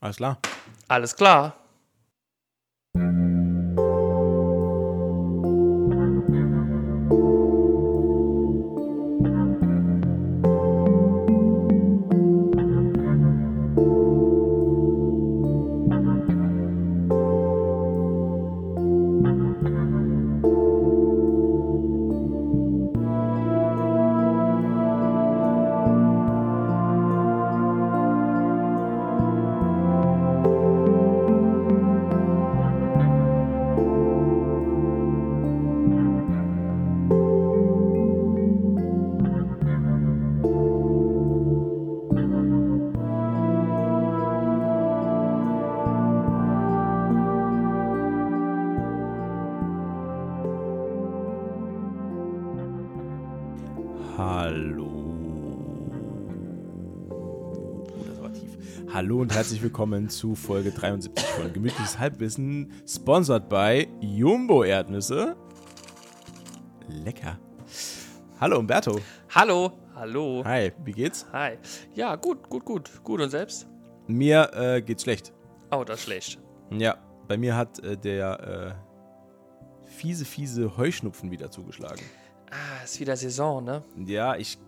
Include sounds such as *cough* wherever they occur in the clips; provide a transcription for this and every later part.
Alles klar. Alles klar. Herzlich willkommen zu Folge 73 von Gemütliches Halbwissen, sponsored by Jumbo Erdnüsse. Lecker. Hallo Umberto. Hallo. Hallo. Hi, wie geht's? Hi. Ja, gut, gut, gut. Gut und selbst? Mir äh, geht's schlecht. Oh, das ist schlecht. Ja, bei mir hat äh, der äh, fiese, fiese Heuschnupfen wieder zugeschlagen. Ah, ist wieder Saison, ne? Ja, ich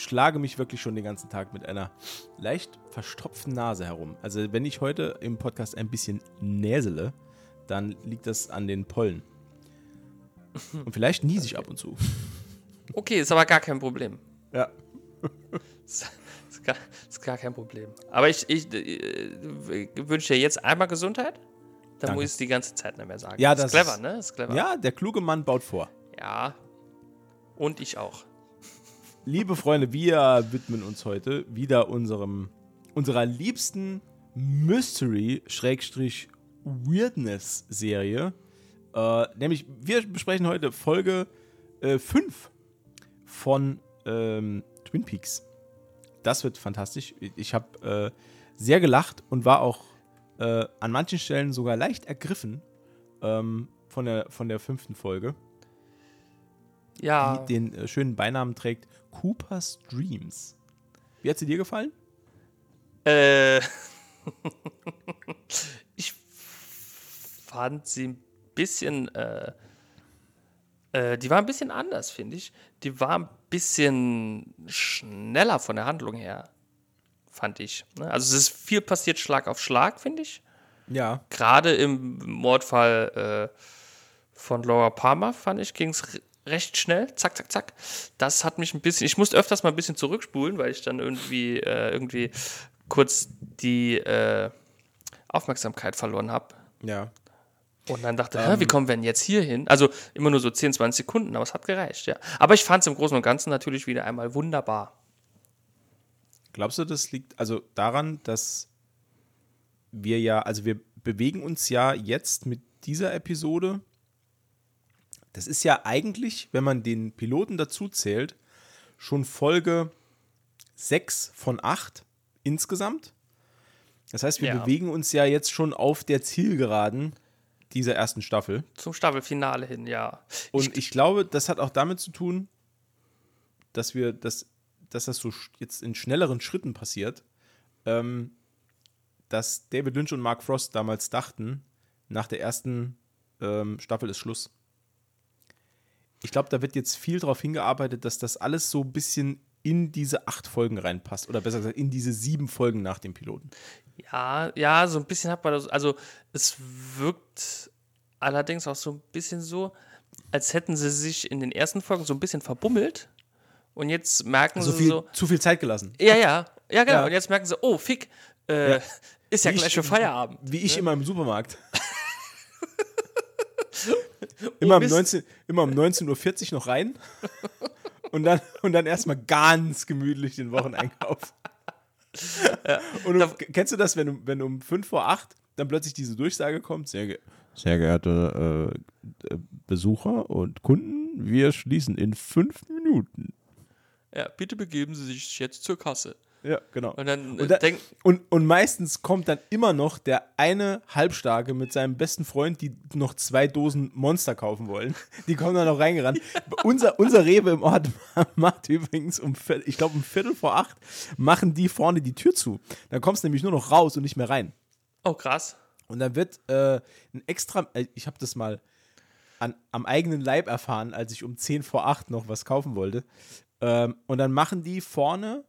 schlage mich wirklich schon den ganzen Tag mit einer leicht verstopften Nase herum. Also wenn ich heute im Podcast ein bisschen näsele, dann liegt das an den Pollen. Und vielleicht niese ich ab und zu. Okay, ist aber gar kein Problem. Ja. Ist, ist, gar, ist gar kein Problem. Aber ich, ich äh, wünsche dir jetzt einmal Gesundheit. Dann Danke. muss ich es die ganze Zeit nicht mehr sagen. Ja, ist das clever, ist- ne? Ist clever. Ja, der kluge Mann baut vor. Ja. Und ich auch. Liebe Freunde, wir widmen uns heute wieder unserem unserer liebsten Mystery-Weirdness-Serie. Äh, nämlich, wir besprechen heute Folge 5 von ähm, Twin Peaks. Das wird fantastisch. Ich habe äh, sehr gelacht und war auch äh, an manchen Stellen sogar leicht ergriffen ähm, von, der, von der fünften Folge Ja. die den äh, schönen Beinamen trägt Cooper's Dreams. Wie hat sie dir gefallen? Äh, *laughs* ich fand sie ein bisschen, äh, äh, die war ein bisschen anders, finde ich. Die war ein bisschen schneller von der Handlung her, fand ich. ne? Also es ist viel passiert Schlag auf Schlag, finde ich. Ja. Gerade im Mordfall äh, von Laura Palmer, fand ich, ging es recht schnell. Zack, zack, zack. Das hat mich ein bisschen. Ich musste öfters mal ein bisschen zurückspulen, weil ich dann irgendwie, äh, irgendwie kurz die äh, Aufmerksamkeit verloren habe. Ja. Und dann dachte, Hä, wie kommen wir denn jetzt hier hin? Also immer nur so 10, 20 Sekunden, aber es hat gereicht, ja. Aber ich fand es im Großen und Ganzen natürlich wieder einmal wunderbar. Glaubst du, das liegt also daran, dass wir ja, also wir bewegen uns ja jetzt mit dieser Episode. Das ist ja eigentlich, wenn man den Piloten dazu zählt, schon Folge 6 von 8 insgesamt. Das heißt, wir Ja. bewegen uns ja jetzt schon auf der Zielgeraden dieser ersten Staffel. Zum Staffelfinale hin, ja. Und ich, glaube, das hat auch damit zu tun, dass wir das, dass das so jetzt in schnelleren Schritten passiert, ähm, dass David Lynch und Mark Frost damals dachten, nach der ersten ähm, Staffel ist Schluss. Ich glaube, da wird jetzt viel darauf hingearbeitet, dass das alles so ein bisschen in diese acht Folgen reinpasst. Oder besser gesagt, in diese sieben Folgen nach dem Piloten. Ja, ja, so ein bisschen hat man das. Also, es wirkt allerdings auch so ein bisschen so, als hätten sie sich in den ersten Folgen so ein bisschen verbummelt. Und jetzt merken So sie viel, so. zu viel Zeit gelassen. Ja, ja, ja, genau. Ja. Und jetzt merken sie, oh, fick, äh, Ja. ist ja Wie gleich ich- schon Feierabend. Wie ich immer im Supermarkt. *laughs* Oh, *laughs* immer, um Mist. 19, immer um 19.40 Uhr noch rein *laughs* und dann, und dann erstmal ganz gemütlich den Wocheneinkauf. *laughs* Und du, kennst du das, wenn, um- wenn um 5 vor 8 dann plötzlich diese Durchsage kommt? Sehr, ge sehr geehrte äh, äh, Besucher und Kunden, wir schließen in fünf Minuten. Ja, bitte begeben Sie sich jetzt zur Kasse. Ja, genau. Und dann, äh, Und, da, denk, und, und meistens kommt dann immer noch der eine Halbstarke mit seinem besten Freund, die noch zwei Dosen Monster kaufen wollen. Die kommen dann noch reingerannt. *laughs* unser, unser Rewe im Ort *laughs* macht übrigens um, ich glaube um Viertel vor acht, machen die vorne die Tür zu. Dann kommst du nämlich nur noch raus und nicht mehr rein. oh krass. Und dann wird äh, ein extra, äh, ich habe das mal an, am eigenen Leib erfahren, als ich um 10 vor 8 noch was kaufen wollte. Ähm, und dann machen die vorne,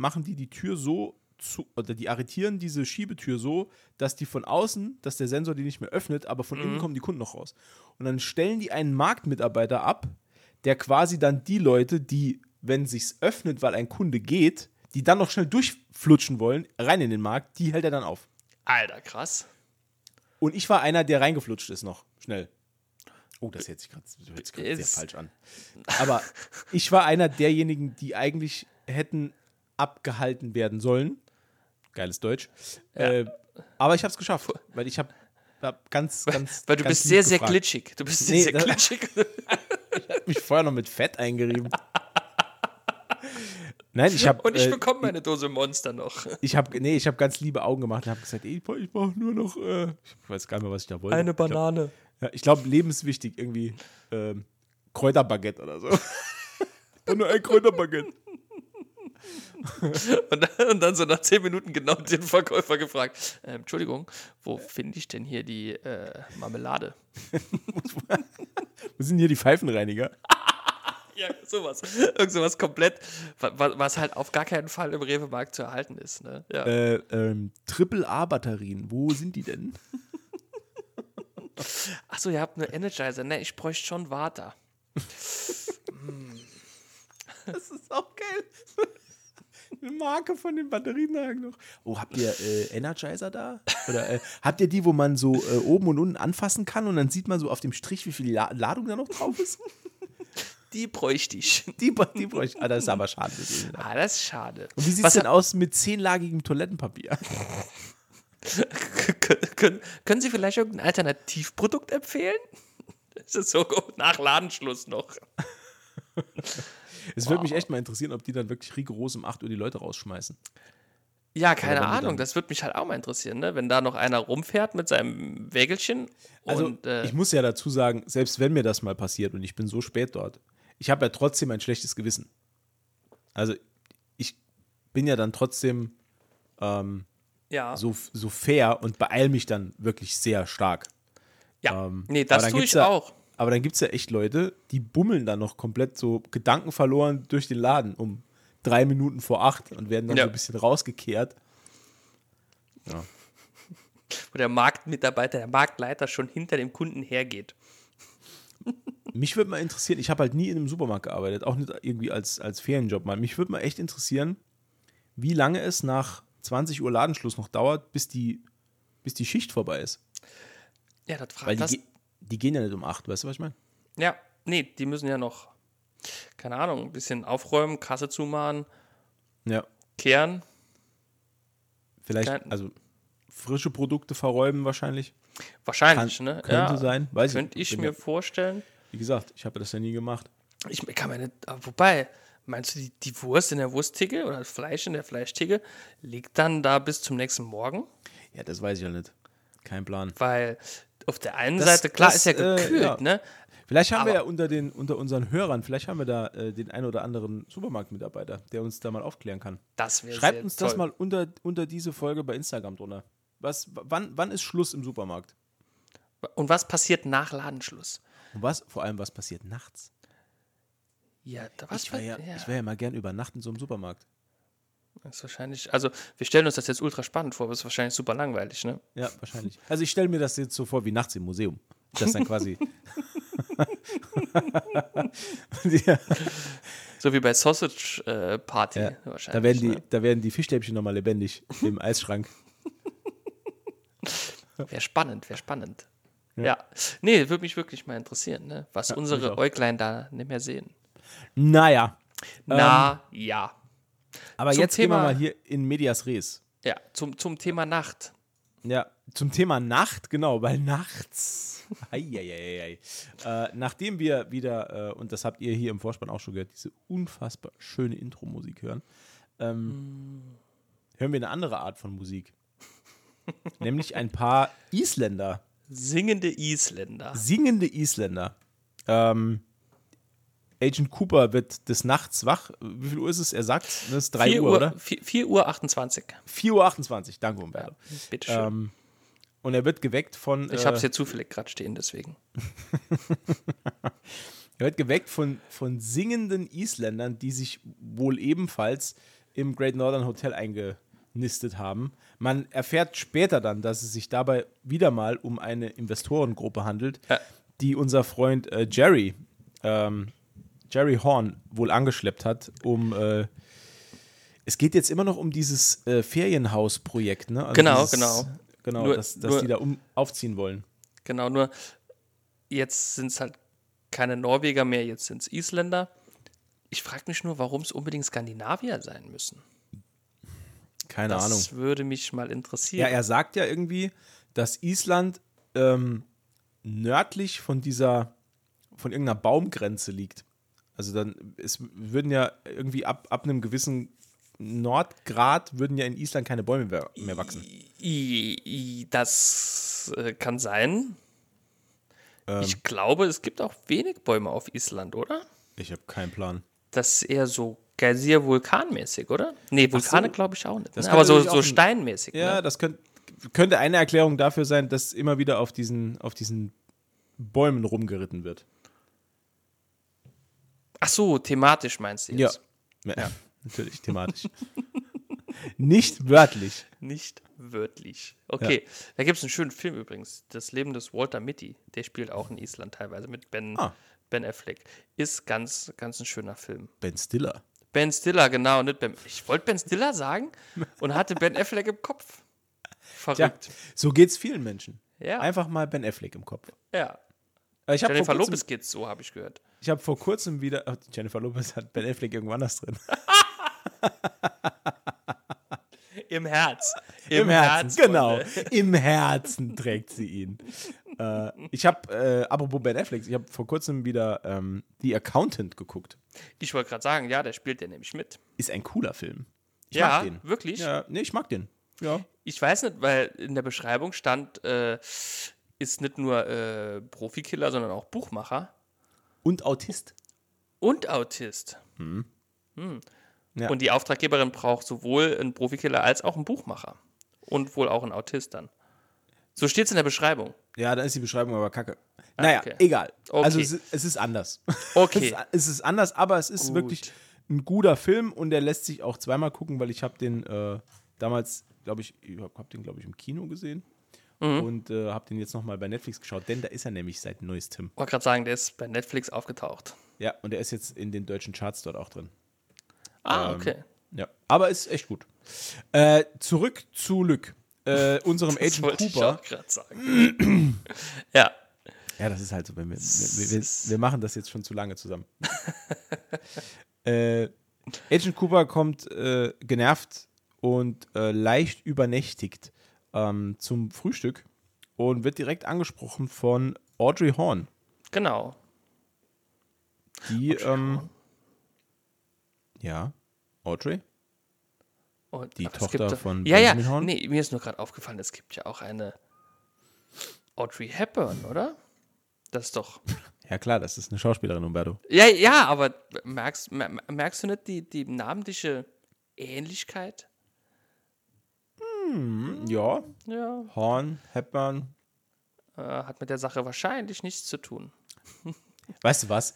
machen die die Tür so zu, oder die arretieren diese Schiebetür so, dass die von außen, dass der Sensor die nicht mehr öffnet, aber von innen kommen die Kunden noch raus. Und dann stellen die einen Marktmitarbeiter ab, der quasi dann die Leute, die, wenn sich's öffnet, weil ein Kunde geht, die dann noch schnell durchflutschen wollen, rein in den Markt, die hält er dann auf. Alter, krass. Und ich war einer, der reingeflutscht ist noch, schnell. Oh, das hört sich gerade sehr falsch an. Aber ich war einer derjenigen, die eigentlich hätten abgehalten werden sollen. Geiles Deutsch. Äh, aber ich habe es geschafft, weil ich habe hab ganz, ganz. Weil du ganz bist sehr, sehr gefragt. glitschig. Du bist sehr, Nee, sehr glitschig. *laughs* *laughs* Ich habe mich vorher noch mit Fett eingerieben. Nein, ich habe Und ich äh, bekomme meine Dose Monster noch. ich habe nee, ich habe ganz liebe Augen gemacht und habe gesagt, ey, ich brauche brauch nur noch äh, ich weiß gar nicht mehr, was ich da wollte. Eine glaub- Banane. Ja, ich glaube, lebenswichtig irgendwie ähm, Kräuterbaguette oder so. *laughs* Nur ein Kräuterbaguette. *laughs* Und dann, und dann so nach zehn Minuten genau den Verkäufer gefragt: ähm, Entschuldigung, wo finde ich denn hier die äh, Marmelade? *laughs* Wo sind hier die Pfeifenreiniger? *laughs* Ja, sowas. Irgend sowas komplett, wa- wa- was halt auf gar keinen Fall im Rewe-Markt zu erhalten ist. Ne? Ja. Äh, ähm, Triple-A-Batterien, wo sind die denn? Achso, ihr habt eine Energizer. Ne, ich bräuchte schon Water. Das ist auch geil. Eine Marke von den Batterien noch. Oh, habt ihr äh, Energizer da? Oder äh, *laughs* habt ihr die, wo man so äh, oben und unten anfassen kann und dann sieht man so auf dem Strich, wie viel La Ladung da noch drauf ist? *laughs* Die bräuchte ich. Die, die brauche ich. Ah, das ist aber schade. Ah, das ist schade. Und wie sieht es denn aus mit zehnlagigem Toilettenpapier? *laughs* Kön- können, können Sie vielleicht irgendein Alternativprodukt empfehlen? Das ist so nach Ladenschluss noch. Es würde mich echt mal interessieren, ob die dann wirklich rigoros um 8 Uhr die Leute rausschmeißen. Ja, keine Ahnung. Das würde mich halt auch mal interessieren, ne? wenn da noch einer rumfährt mit seinem Wägelchen. Also, und, äh, ich muss ja dazu sagen, selbst wenn mir das mal passiert und ich bin so spät dort, ich habe ja trotzdem ein schlechtes Gewissen. Also, ich bin ja dann trotzdem ähm, ja, so, so fair und beeil mich dann wirklich sehr stark. ja. ähm, nee, das tue ich ja- auch. Aber dann gibt es ja echt Leute, die bummeln dann noch komplett so Gedanken verloren durch den Laden um drei Minuten vor acht und werden dann Ja. so ein bisschen rausgekehrt. *laughs* Wo der Marktmitarbeiter, der Marktleiter schon hinter dem Kunden hergeht. *laughs* Mich würde mal interessieren, ich habe halt nie in einem Supermarkt gearbeitet, auch nicht irgendwie als, als Ferienjob mal. Mich würde mal echt interessieren, wie lange es nach 20 Uhr Ladenschluss noch dauert, bis die, bis die Schicht vorbei ist. Ja, das fragt Weil die, das. Die gehen ja nicht um 8, weißt du, was ich meine? Ja, nee, die müssen ja noch, keine Ahnung, ein bisschen aufräumen, Kasse zumachen, Ja. kehren. Vielleicht, Kein- also frische Produkte verräumen wahrscheinlich. Wahrscheinlich, Kann- ne? könnte ja, sein, weiß ich Könnte ich Bin mir ja- vorstellen. Wie gesagt, ich habe das ja nie gemacht. Ich kann mir nicht, aber wobei, meinst du, die, die Wurst in der Wursttheke oder das Fleisch in der Fleischtheke liegt dann da bis zum nächsten Morgen? Ja, das weiß ich ja nicht. Kein Plan. Weil auf der einen Das- Seite, klar, das, ist ja äh, gekühlt, ja. ne? Vielleicht haben wir Aber- ja unter, den, unter unseren Hörern, vielleicht haben wir da äh, den einen oder anderen Supermarktmitarbeiter, der uns da mal aufklären kann. Das wäre Schreibt uns das toll. mal unter, unter diese Folge bei Instagram drunter. Was, wann, wann ist Schluss im Supermarkt? Und was passiert nach Ladenschluss? Und was, vor allem, was passiert nachts? Ja, Ich wäre ja, ja, ich wär ja mal gern übernachten in so einem Supermarkt. Das ist wahrscheinlich, also wir stellen uns das jetzt ultra spannend vor, aber es ist wahrscheinlich super langweilig, ne? Ja, wahrscheinlich. Also ich stelle mir das jetzt so vor wie nachts im Museum. Das dann quasi. ja, *laughs* So wie bei Sausage äh, Party ja. wahrscheinlich. Da, werden die, ne? da werden die Fischstäbchen nochmal lebendig im Eisschrank. *laughs* Wäre spannend, wäre spannend. Ja. Nee, würde mich wirklich mal interessieren, ne? was mich unsere. Äuglein da nicht mehr sehen. Naja, Na, ja. Aber Zum jetzt gehen wir Thema- mal hier in Medias Res. Ja, zum, zum Thema Nacht. Ja, zum Thema Nacht, genau, weil nachts Eieieiei. Äh, nachdem wir wieder, äh, und das habt ihr hier im Vorspann auch schon gehört, diese unfassbar schöne Intro-Musik hören, ähm, hören wir eine andere Art von Musik. *laughs* Nämlich ein paar Isländer. Singende Isländer. Singende Isländer. Ähm, Agent Cooper wird des Nachts wach. Wie viel Uhr ist es? Er sagt, es ist 3 4 Uhr, oder? 4, 4 Uhr 28. 4 Uhr 28. Danke, Umberto. Bitteschön. Ähm, und er wird geweckt von. ich äh, habe es hier zufällig gerade stehen, deswegen. *laughs* Er wird geweckt von, von singenden Isländern, die sich wohl ebenfalls im Great Northern Hotel eingenistet haben. Man erfährt später dann, dass es sich dabei wieder mal um eine Investorengruppe handelt, Ja. die unser Freund äh, Jerry, ähm, Jerry Horn, wohl angeschleppt hat, um. Äh, es geht jetzt immer noch um dieses äh, Ferienhausprojekt, ne? Also Genau, dieses, genau. Genau, Nur- dass, dass nur- die da um, aufziehen wollen. Genau, nur jetzt sind es halt keine Norweger mehr, jetzt sind es Isländer. Ich frage mich nur, warum es unbedingt Skandinavier sein müssen. Keine Das Ahnung. würde mich mal Ja, interessieren. er sagt ja irgendwie, dass Island ähm, nördlich von dieser, von irgendeiner Baumgrenze liegt. Also dann, es würden ja irgendwie ab, ab einem gewissen Nordgrad würden ja in Island keine Bäume mehr, mehr wachsen. I, I, das äh, kann sein. Ähm. Ich glaube, es gibt auch wenig Bäume auf Island, oder? Ich habe keinen Plan. Das ist eher so Geysir-Vulkanmäßig, oder? Nee, Vulkane so. glaube ich auch nicht. Ne? Aber so, so steinmäßig. Ja, Ne? das könnt, könnte eine Erklärung dafür sein, dass immer wieder auf diesen, auf diesen Bäumen rumgeritten wird. Ach so, thematisch meinst du Ja. jetzt? ja. *laughs* Natürlich, thematisch. Nicht wörtlich. Nicht wörtlich. Okay, da gibt es einen schönen Film übrigens. Das Leben des Walter Mitty. Der spielt auch in Island teilweise mit Ben, Ah. ben Affleck. Ist ganz, ganz ein schöner Film. Ben Stiller. Ben Stiller, genau. Nicht ben, ich wollte Ben Stiller sagen *laughs* und hatte Ben Affleck im Kopf. Ja, Verrückt. so geht's vielen Menschen. Ja. Einfach mal Ben Affleck im Kopf. Ja. Äh, Ich Jennifer Lopez geht's so, habe ich gehört. Ich hab vor kurzem wieder. ach, Jennifer Lopez hat Ben Affleck irgendwo anders drin. *laughs* Im Herz. Im, Herzen, genau. Freunde. *laughs* Im Herzen trägt sie ihn. äh, ich habe, äh, apropos Ben Affleck, ich habe vor kurzem wieder ähm, The Accountant geguckt. Ich wollte gerade sagen, ja, der spielt ja nämlich mit. Ist ein cooler Film. Ich ja, mag den. wirklich. Ja, nee, ich mag den. Ja. Ich weiß nicht, weil in der Beschreibung stand, äh, ist nicht nur äh, Profikiller, sondern auch Buchmacher Und Autist. und Autist. Ja. Und die Auftraggeberin braucht sowohl einen Profikiller als auch einen Buchmacher. Und wohl auch einen Autist dann. So steht es in der Beschreibung. Ja, dann ist die Beschreibung aber kacke. Naja, okay. egal. Okay. Also es, ist- es ist anders. Okay. *laughs* es, ist, es ist anders, aber es ist Gut. wirklich ein guter Film und der lässt sich auch zweimal gucken, weil ich habe den äh, damals, glaube ich, ich habe den, glaube ich, im Kino gesehen Mhm. und äh, habe den jetzt nochmal bei Netflix geschaut, denn da ist er nämlich seit neuestem. Ich wollte gerade sagen, der ist bei Netflix aufgetaucht. Ja, und der ist jetzt in den deutschen Charts dort auch drin. Ah, Ähm, okay. Ja, aber ist echt gut. Äh, zurück zu Lück, äh, *laughs* unserem Das Agent wollte ich Cooper. auch gerade sagen. *clears throat* ja. Ja, das ist halt so, wenn wir, wir, wir, wir machen das jetzt schon zu lange zusammen. *laughs* äh, Agent Cooper kommt äh, genervt und äh, leicht übernächtigt ähm, zum Frühstück und wird direkt angesprochen von Audrey Horn, Genau. die ähm, ja Audrey Und, Die Tochter gibt von Ja, ja. Benjamin Horn? Nee, mir ist nur gerade aufgefallen, es gibt ja auch eine Audrey Hepburn, oder? Das ist doch. ja klar das ist eine Schauspielerin Umberto Ja, ja, aber merkst, mer- merkst du nicht die, die namentliche Ähnlichkeit? Ja Ja. Horn Hepburn Äh, hat mit der Sache wahrscheinlich nichts zu tun. *laughs* Weißt du was?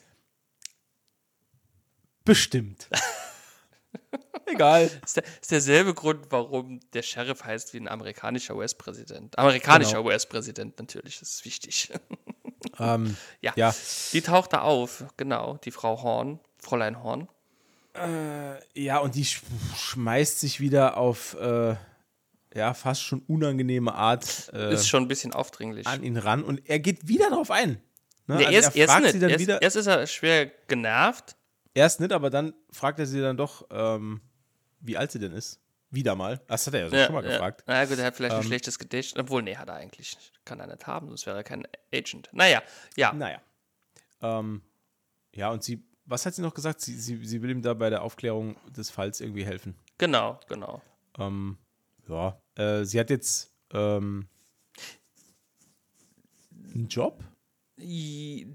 Bestimmt. *laughs* Egal. Ist, der, ist derselbe Grund, warum der Sheriff heißt wie ein amerikanischer US-Präsident. Amerikanischer Genau. US-Präsident natürlich, das ist wichtig. *laughs* Ähm, ja. ja. Die taucht da auf, genau, die Frau Horn, Fräulein Horn. Ja, und die sch schmeißt sich wieder auf äh, ja, fast schon unangenehme Art äh, Ist schon ein bisschen aufdringlich. an ihn ran und er geht wieder drauf ein. Ne? Nee, Also erst, fragt nicht. sie dann Erst, wieder, erst ist er schwer genervt. erst nicht, aber dann fragt er sie dann doch, ähm, wie alt sie denn ist. Wieder mal. Das hat er ja, so Ja, schon mal ja. gefragt. Na gut, er hat vielleicht ein Ähm. schlechtes Gedächtnis. Obwohl, nee, hat er eigentlich nicht. Kann er nicht haben, sonst wäre er kein Agent. Naja, ja. Naja. Ähm, ja, und sie, was hat sie noch gesagt? Sie, sie, sie will ihm da bei der Aufklärung des Falls irgendwie helfen. Genau, genau. Ähm, ja, äh, sie hat jetzt ähm, einen Job,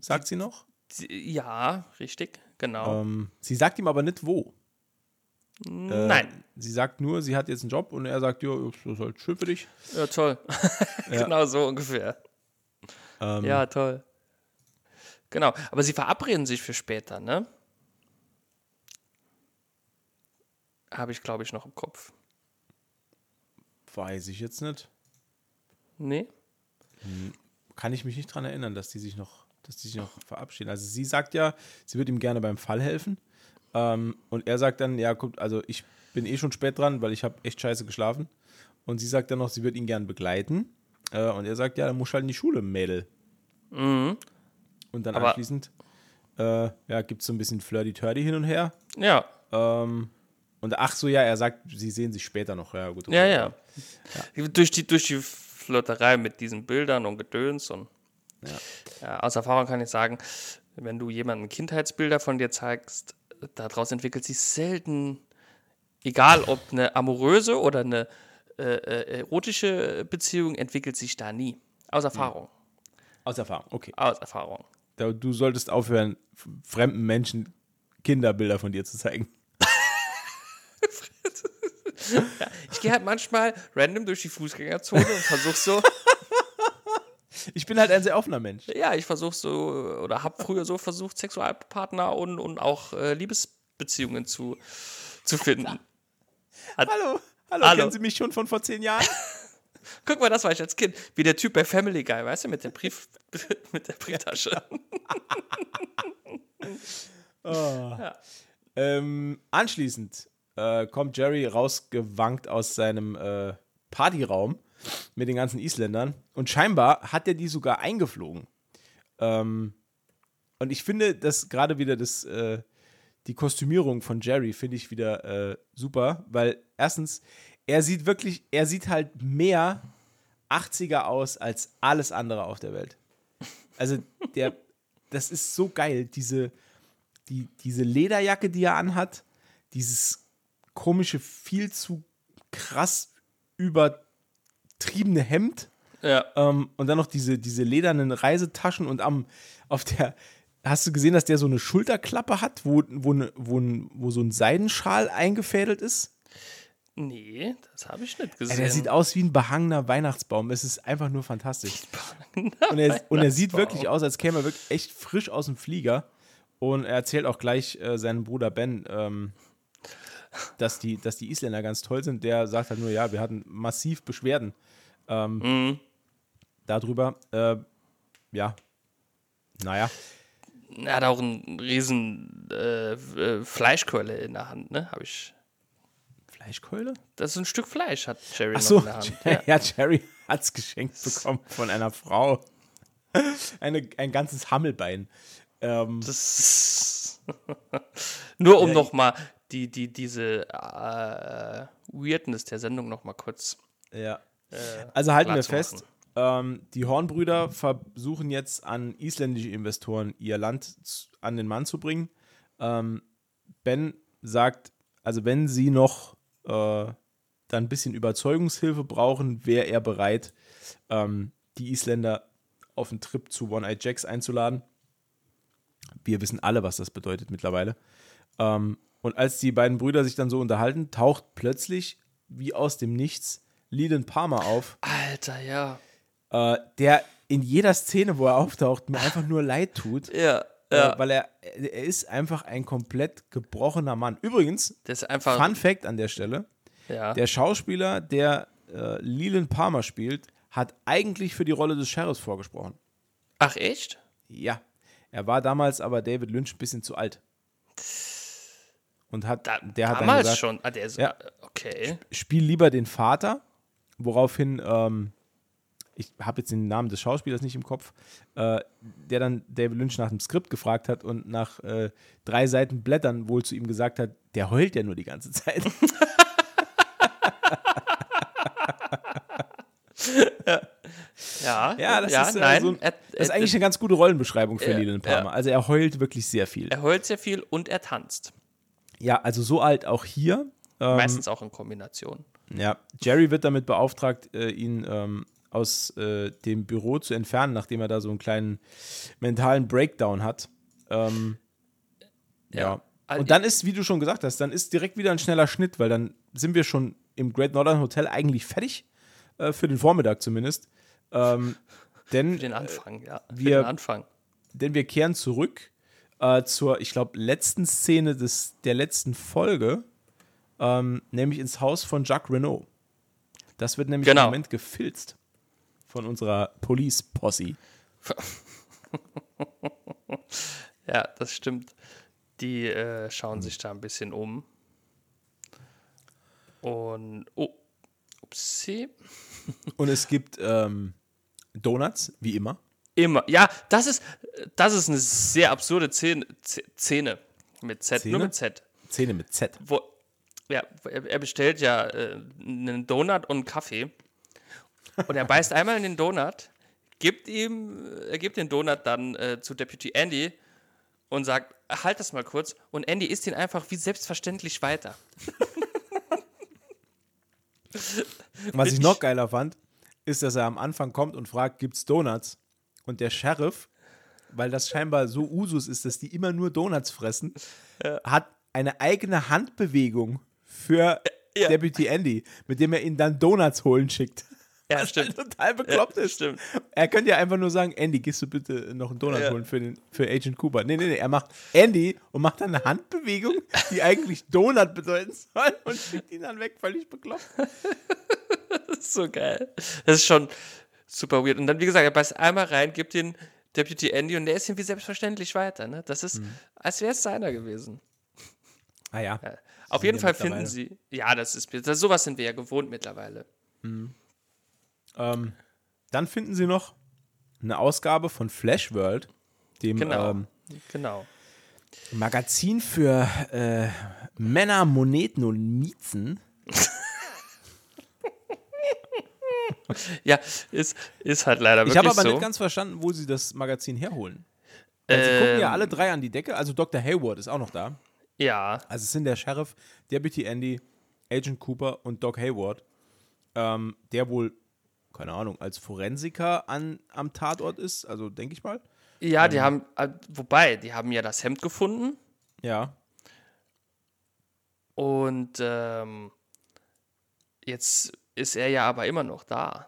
sagt sie noch. Ja, richtig, genau. Ähm, sie sagt ihm aber nicht wo. Äh, Nein. Sie sagt nur, sie hat jetzt einen Job und er sagt, ja, das ist halt schön für dich. Ja, toll. *laughs* genau so ungefähr. Ähm, Ja, toll. Genau. Aber sie verabreden sich für später, ne? Habe ich, glaube ich, noch im Kopf. Weiß ich jetzt nicht. Nee? Kann ich mich nicht dran erinnern, dass die sich noch, dass die sich noch verabschieden. Also sie sagt ja, sie wird ihm gerne beim Fall helfen. Ähm, und er sagt dann, ja, guck, also ich bin eh schon spät dran, weil ich habe echt scheiße geschlafen. Und sie sagt dann noch, sie wird ihn gerne begleiten. Äh, und er sagt, ja, dann muss halt in die Schule, Mädel. Und dann Aber- anschließend äh, ja, gibt es so ein bisschen Flirty-Turdy hin und her. Ja. Ähm, und ach so, ja, er sagt, sie sehen sich später noch. Ja, gut. okay. Ja, ja. Durch, die, durch die Flirterei mit diesen Bildern und Gedöns und ja. aus Erfahrung kann ich sagen, wenn du jemanden Kindheitsbilder von dir zeigst, daraus entwickelt sich selten, egal ob eine amoröse oder eine äh, äh, erotische Beziehung, entwickelt sich da nie. Aus Erfahrung. Aus Erfahrung, okay. Aus Erfahrung. Du solltest aufhören, fremden Menschen Kinderbilder von dir zu zeigen. Ich gehe halt manchmal random durch die Fußgängerzone und versuche so, *laughs* Ich bin halt ein sehr offener Mensch. ja, ich versuche so, oder habe früher so versucht, Sexualpartner und, und auch äh, Liebesbeziehungen zu, zu finden. Hallo, hallo, Hallo. kennen Sie mich schon von vor zehn Jahren? *laughs* Guck mal, das war ich als Kind. Wie der Typ bei Family Guy, weißt du, mit der Brief, *laughs* mit der Brieftasche. ähm, anschließend äh, kommt Jerry rausgewankt aus seinem äh, Partyraum mit den ganzen Isländern und scheinbar hat er die sogar eingeflogen. Ähm, und ich finde, dass gerade wieder das, äh, die Kostümierung von Jerry finde ich wieder äh, super, weil erstens, er sieht wirklich, er sieht halt mehr 80er aus als alles andere auf der Welt. Also der, *laughs* das ist so geil, diese, die, diese Lederjacke, die er anhat, dieses komische, viel zu krass übertriebene Hemd Ja. ähm, und dann noch diese, diese ledernen Reisetaschen und am, auf der, hast du gesehen, dass der so eine Schulterklappe hat, wo, wo, ne- wo, wo so ein Seidenschal eingefädelt ist? Nee, das habe ich nicht Ja, gesehen. der sieht aus wie ein behangener Weihnachtsbaum. Es ist einfach nur fantastisch. Und er, und er sieht wirklich aus, als käme er wirklich echt frisch aus dem Flieger. Und er erzählt auch gleich äh, seinem Bruder Ben, ähm, dass, die, dass die Isländer ganz toll sind. Der sagt halt nur, ja, wir hatten massiv Beschwerden ähm, darüber. Äh, ja, naja. Er hat auch einen riesen äh, äh, Fleischkeule in der Hand, ne? Habe ich. Fleischkeule? Das ist ein Stück Fleisch, hat Jerry Achso, noch in der Hand. *laughs* Ja. ja, Jerry hat es geschenkt *laughs* bekommen von einer Frau. *laughs* Eine, ein ganzes Hammelbein. Ähm, Das Nur um Ja, nochmal die, die, diese äh, Weirdness der Sendung nochmal kurz. Ja. also halten wir fest, ähm, die Hornbrüder versuchen jetzt an isländische Investoren ihr Land an den Mann zu bringen. Ähm, ben sagt, also wenn sie noch äh, dann ein bisschen Überzeugungshilfe brauchen, wäre er bereit, ähm, die Isländer auf einen Trip zu One-Eyed Jacks einzuladen. Wir wissen alle, was das bedeutet mittlerweile. Ähm, und als die beiden Brüder sich dann so unterhalten, taucht plötzlich, wie aus dem Nichts, Leland Palmer auf, Alter, ja. äh, der in jeder Szene, wo er auftaucht, mir einfach nur leid tut, Ja, äh, ja. weil er, er ist einfach ein komplett gebrochener Mann. Übrigens, Das ist einfach. Fun Fact an der Stelle, ja. der Schauspieler, der äh, Leland Palmer spielt, hat eigentlich für die Rolle des Sheriffs vorgesprochen. Ach, echt? Ja, er war damals aber David Lynch ein bisschen zu alt. Und hat, Da, der hat dann damals gesagt, schon. Ah, der ist, Ja. Okay. spiel lieber den Vater, woraufhin, ähm, ich habe jetzt den Namen des Schauspielers nicht im Kopf, äh, der dann David Lynch nach dem Skript gefragt hat und nach äh, drei Seiten Blättern wohl zu ihm gesagt hat, der heult ja nur die ganze Zeit. *laughs* Ja, Ja, das ist, äh, nein. so ein, er, das ist eigentlich eine ganz gute Rollenbeschreibung für Ja, Leland Palmer. ja. Also er heult wirklich sehr viel. er heult sehr viel und er tanzt. Ja, also so alt auch hier. Ähm, Meistens auch in Kombination. Ja, Jerry wird damit beauftragt, äh, ihn ähm, aus äh, dem Büro zu entfernen, nachdem er da so einen kleinen mentalen Breakdown hat. Ähm, ja. Also Und dann ist, wie du schon gesagt hast, dann ist direkt wieder ein schneller Schnitt, weil dann sind wir schon im Great Northern Hotel eigentlich fertig, äh, für den Vormittag zumindest. Ähm, denn, Für den Anfang, ja. Für wir- den Anfang. denn wir kehren zurück äh, zur, ich glaube, letzten Szene des, der letzten Folge, ähm, nämlich ins Haus von Jacques Renault. Das wird nämlich Genau. im Moment gefilzt von unserer Police Posse. *laughs* Ja, das stimmt. Die äh, schauen sich da ein bisschen um. Und, oh, upsie. Und es gibt ähm, Donuts, wie immer. Immer. Ja, das ist, das ist eine sehr absurde Szene. Szene. Mit Z, Szene? nur mit Z. Zähne mit Z. Wo, ja, er, er bestellt ja äh, einen Donut und einen Kaffee. Und er beißt einmal in den Donut, gibt ihm, er gibt den Donut dann äh, zu Deputy Andy und sagt, halt das mal kurz. Und Andy isst ihn einfach wie selbstverständlich weiter. Was ich noch geiler fand, ist, dass er am Anfang kommt und fragt, gibt's Donuts? Und der Sheriff, weil das scheinbar so Usus ist, dass die immer nur Donuts fressen, hat eine eigene Handbewegung für Ja. Deputy Andy, mit dem er ihn dann Donuts holen schickt. Ja, Was stimmt. halt total bekloppt Ja, ist. stimmt. Er könnte ja einfach nur sagen, Andy, gehst du bitte noch einen Donut Ja. holen für, den, für Agent Cooper. Nee, nee, nee, er macht Andy und macht dann eine Handbewegung, die *laughs* eigentlich Donut bedeuten soll und schickt ihn dann weg, völlig bekloppt. *laughs* Das ist so geil. Das ist schon super weird. Und dann, wie gesagt, er beißt einmal rein, gibt den Deputy Andy und der ist ihm wie selbstverständlich weiter. Ne? Das ist, als wäre es seiner gewesen. Ah ja. Ja. Auf jeden Fall finden sie, ja, das ist, das, sowas sind wir ja gewohnt mittlerweile. Ähm, dann finden sie noch eine Ausgabe von Flash World, dem Genau. ähm, Genau. Magazin für äh, Männer, Moneten und Miezen. *laughs* *laughs* Ja, ist, ist halt leider Ich wirklich habe aber so. nicht ganz verstanden, wo sie das Magazin herholen. Weil sie gucken ja Ähm. alle drei an die Decke, also Dr. Hayward ist auch noch da. ja, Also es sind der Sheriff, Deputy Andy, Agent Cooper und Doc Hayward, ähm, der wohl, keine Ahnung, als Forensiker an, am Tatort ist, also denke ich mal. ja, Ähm. die haben, äh, wobei, die haben ja das Hemd gefunden Ja. und ähm, jetzt ist er ja aber immer noch da.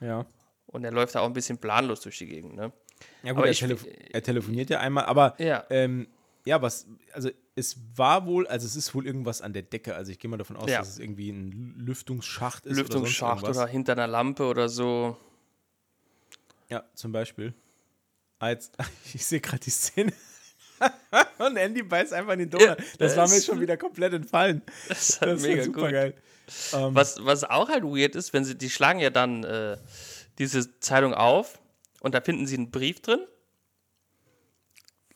Ja. Und er läuft da auch ein bisschen planlos durch die Gegend, ne? Ja gut, er, telef er telefoniert ja einmal, aber Ja. ähm, ja, was, also es war wohl, also es ist wohl irgendwas an der Decke, also ich gehe mal davon aus, Ja. dass es irgendwie ein Lü- Lüftungsschacht ist Lüftungsschacht oder, oder hinter einer Lampe oder so. Ja, zum Beispiel. Als, *laughs* ich sehe gerade die Szene. *laughs* Und Andy beißt einfach in den Donut. Das war mir schon wieder komplett entfallen. *laughs* Das ist halt mega super gut. geil. Ähm, Was, was auch halt weird ist, wenn sie, die schlagen ja dann äh, diese Zeitung auf und da finden sie einen Brief drin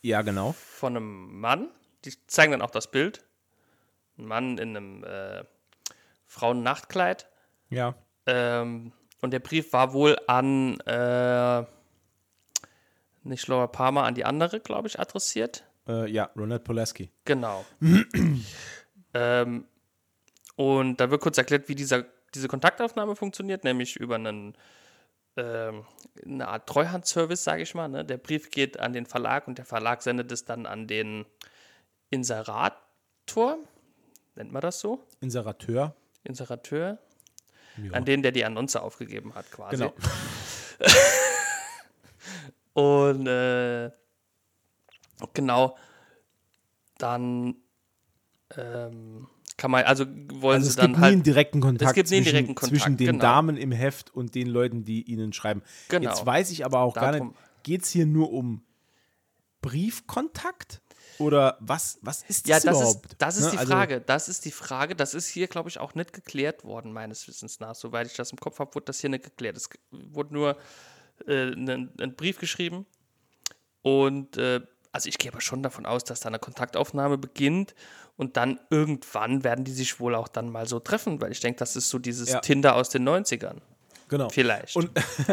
ja, genau. von einem Mann. Die zeigen dann auch das Bild. Ein Mann in einem äh, Frauennachtkleid. Ja. Ähm, und der Brief war wohl an äh, nicht Laura Palmer, an die andere, glaube ich, adressiert. Äh, ja, Ronald Polaski. Genau. *clears throat* ähm, und da wird kurz erklärt, wie dieser, diese Kontaktaufnahme funktioniert, nämlich über einen, ähm, eine Art Treuhandservice, sage ich mal. Ne? Der Brief geht an den Verlag und der Verlag sendet es dann an den Inserator, nennt man das so? Inserateur. Inserateur, Ja. an den, der die Annonce aufgegeben hat, quasi. Genau. *laughs* Und äh, genau, dann ähm, kann man, also wollen Also sie es dann gibt nie halt. einen direkten Kontakt, gibt nie einen zwischen, direkten Kontakt, zwischen den genau. Damen im Heft und den Leuten, die ihnen schreiben. Genau. Jetzt weiß ich aber auch gar Darum- nicht, geht es hier nur um Briefkontakt? Oder was, was ist Ja, das, das überhaupt? ist, das ist Ne? die Also- Frage. Das ist die Frage. Das ist hier, glaube ich, auch nicht geklärt worden, meines Wissens nach. Soweit ich das im Kopf habe, wurde das hier nicht geklärt. Es wurde nur äh, ein, ein Brief geschrieben und äh, also ich gehe aber schon davon aus, dass da eine Kontaktaufnahme beginnt und dann irgendwann werden die sich wohl auch dann mal so treffen, weil ich denke, das ist so dieses Ja. Tinder aus den 90ern. Genau. Vielleicht. Und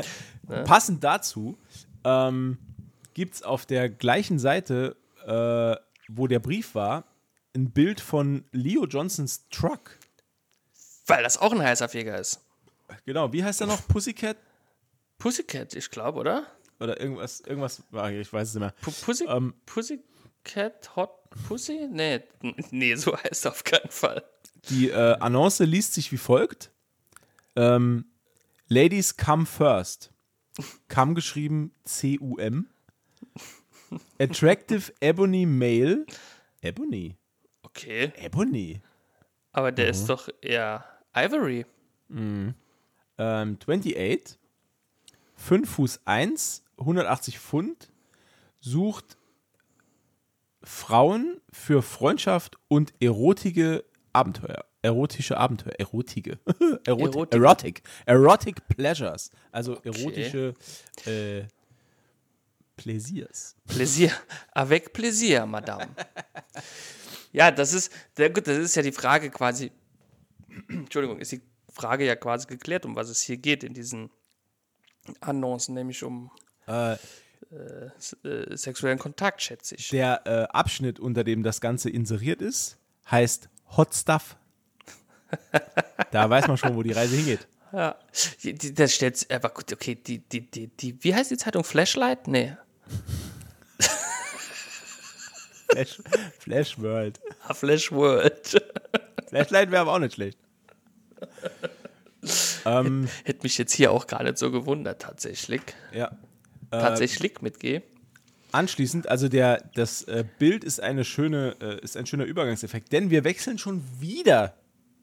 *laughs* passend dazu ähm, gibt es auf der gleichen Seite, äh, wo der Brief war, ein Bild von Leo Johnsons Truck. weil das auch ein heißer Feger ist. Genau, wie heißt er noch? Pussycat? Pussycat, ich glaube, oder? Oder irgendwas, irgendwas, ah, ich weiß es nicht mehr. Pu Pussy, Ähm. Pussycat Hot Pussy? Nee, *laughs* nee, so heißt er auf keinen Fall. Die äh, Annonce liest sich wie folgt: ähm, Ladies come first. Come geschrieben C-U-M. Attractive Ebony Male. Ebony. Okay, Ebony. aber der Mhm. ist doch eher Ivory. Ähm, 28. 5 Fuß 1, 180 Pfund. Sucht Frauen für Freundschaft und erotische Abenteuer. Erotische Abenteuer. Erotige. *laughs* Erotik. Erotik. Erotic. Erotic Pleasures. Also erotische äh, Pläsiers. Plaisir. Avec Plaisir, Madame. ja, das ist, gut, das ist ja die Frage quasi, *clears throat* Entschuldigung, ist die Frage ja quasi geklärt, um was es hier geht in diesen Annoncen, nämlich um Äh, s- äh, sexuellen Kontakt, schätze ich. der äh, Abschnitt, unter dem das Ganze inseriert ist, heißt Hot Stuff. *laughs* da weiß man schon, wo die Reise hingeht. Ja, das stellt, aber gut, okay, die, die, die, die, wie heißt die Zeitung? Flashlight? Nee. Flash, Flash World. Ah, Flash World. Flashlight wäre aber auch nicht schlecht. Ähm, Hätte mich jetzt hier auch gar nicht so gewundert, tatsächlich. ja. Tatsächlich mit G. Anschließend, also der, das äh, Bild ist, eine schöne, äh, ist ein schöner Übergangseffekt, denn wir wechseln schon wieder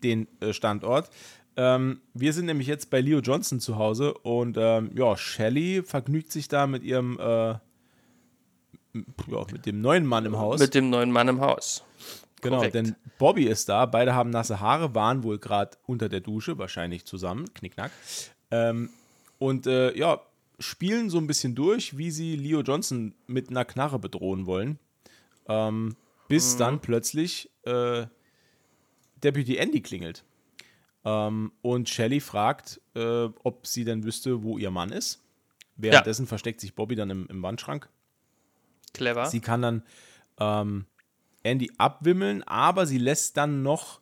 den äh, Standort. Ähm, wir sind nämlich jetzt bei Leo Johnson zu Hause und ähm, ja, Shelly vergnügt sich da mit ihrem, äh, ja, mit dem neuen Mann im Haus. Mit dem neuen Mann im Haus. Genau, Korrekt. denn Bobby ist da, beide haben nasse Haare, waren wohl gerade unter der Dusche, wahrscheinlich zusammen, knickknack. Ähm, und äh, ja, spielen so ein bisschen durch, wie sie Leo Johnson mit einer Knarre bedrohen wollen. Ähm, bis Mhm. dann plötzlich äh, Deputy Andy klingelt. Ähm, und Shelly fragt, äh, ob sie denn wüsste, wo ihr Mann ist. Währenddessen versteckt sich Bobby dann im, im Wandschrank. Clever. Sie kann dann ähm, Andy abwimmeln, aber sie lässt dann noch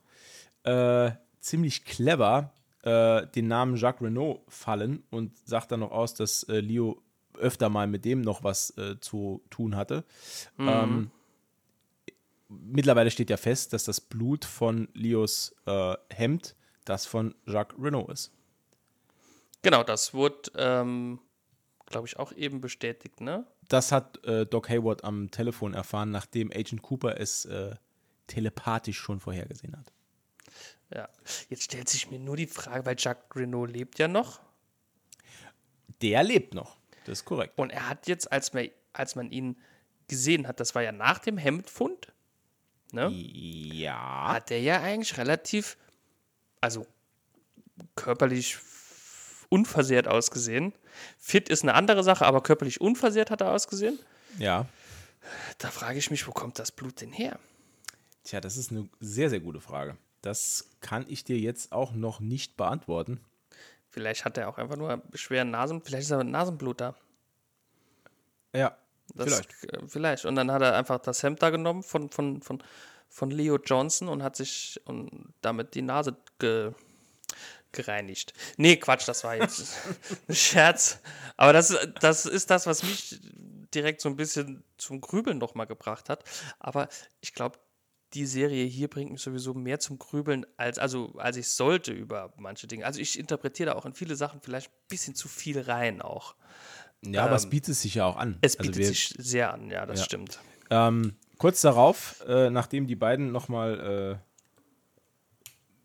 äh, ziemlich clever äh, den Namen Jacques Renault fallen und sagt dann noch aus, dass äh, Leo öfter mal mit dem noch was äh, zu tun hatte. Ähm, mittlerweile steht ja fest, dass das Blut von Leos äh, Hemd das von Jacques Renault ist. Genau, das wurde, ähm, glaube ich, auch eben bestätigt, ne? Das hat äh, Doc Hayward am Telefon erfahren, nachdem Agent Cooper es äh, telepathisch schon vorhergesehen hat. Ja. Jetzt stellt sich mir nur die Frage, weil Jacques Renault lebt ja noch. Der lebt noch. Das ist korrekt. Und er hat jetzt, als man, als man ihn gesehen hat, das war ja nach dem Hemdfund, ne? Ja. hat er ja eigentlich relativ, also körperlich unversehrt ausgesehen. Fit ist eine andere Sache, aber körperlich unversehrt hat er ausgesehen. Ja. Da frage ich mich, wo kommt das Blut denn her? Tja, das ist eine sehr, sehr gute Frage. Das kann ich dir jetzt auch noch nicht beantworten. Vielleicht hat er auch einfach nur schweren Nasen, vielleicht ist er mit Nasenblut da. Ja, Das, vielleicht. äh, Vielleicht. Und dann hat er einfach das Hemd da genommen von, von, von, von Leo Johnson und hat sich und damit die Nase ge, gereinigt. Nee, Quatsch, das war jetzt ein Scherz. Aber das, das ist das, was mich direkt so ein bisschen zum Grübeln nochmal gebracht hat. Aber ich glaube, die Serie hier bringt mich sowieso mehr zum Grübeln, als, also, als ich sollte über manche Dinge. Also ich interpretiere da auch in viele Sachen vielleicht ein bisschen zu viel rein auch. Ja, aber es bietet sich ja auch an. Ähm, Es Also bietet wir- sich sehr an, ja, das Ja. stimmt. Ähm, kurz darauf, äh, nachdem die beiden nochmal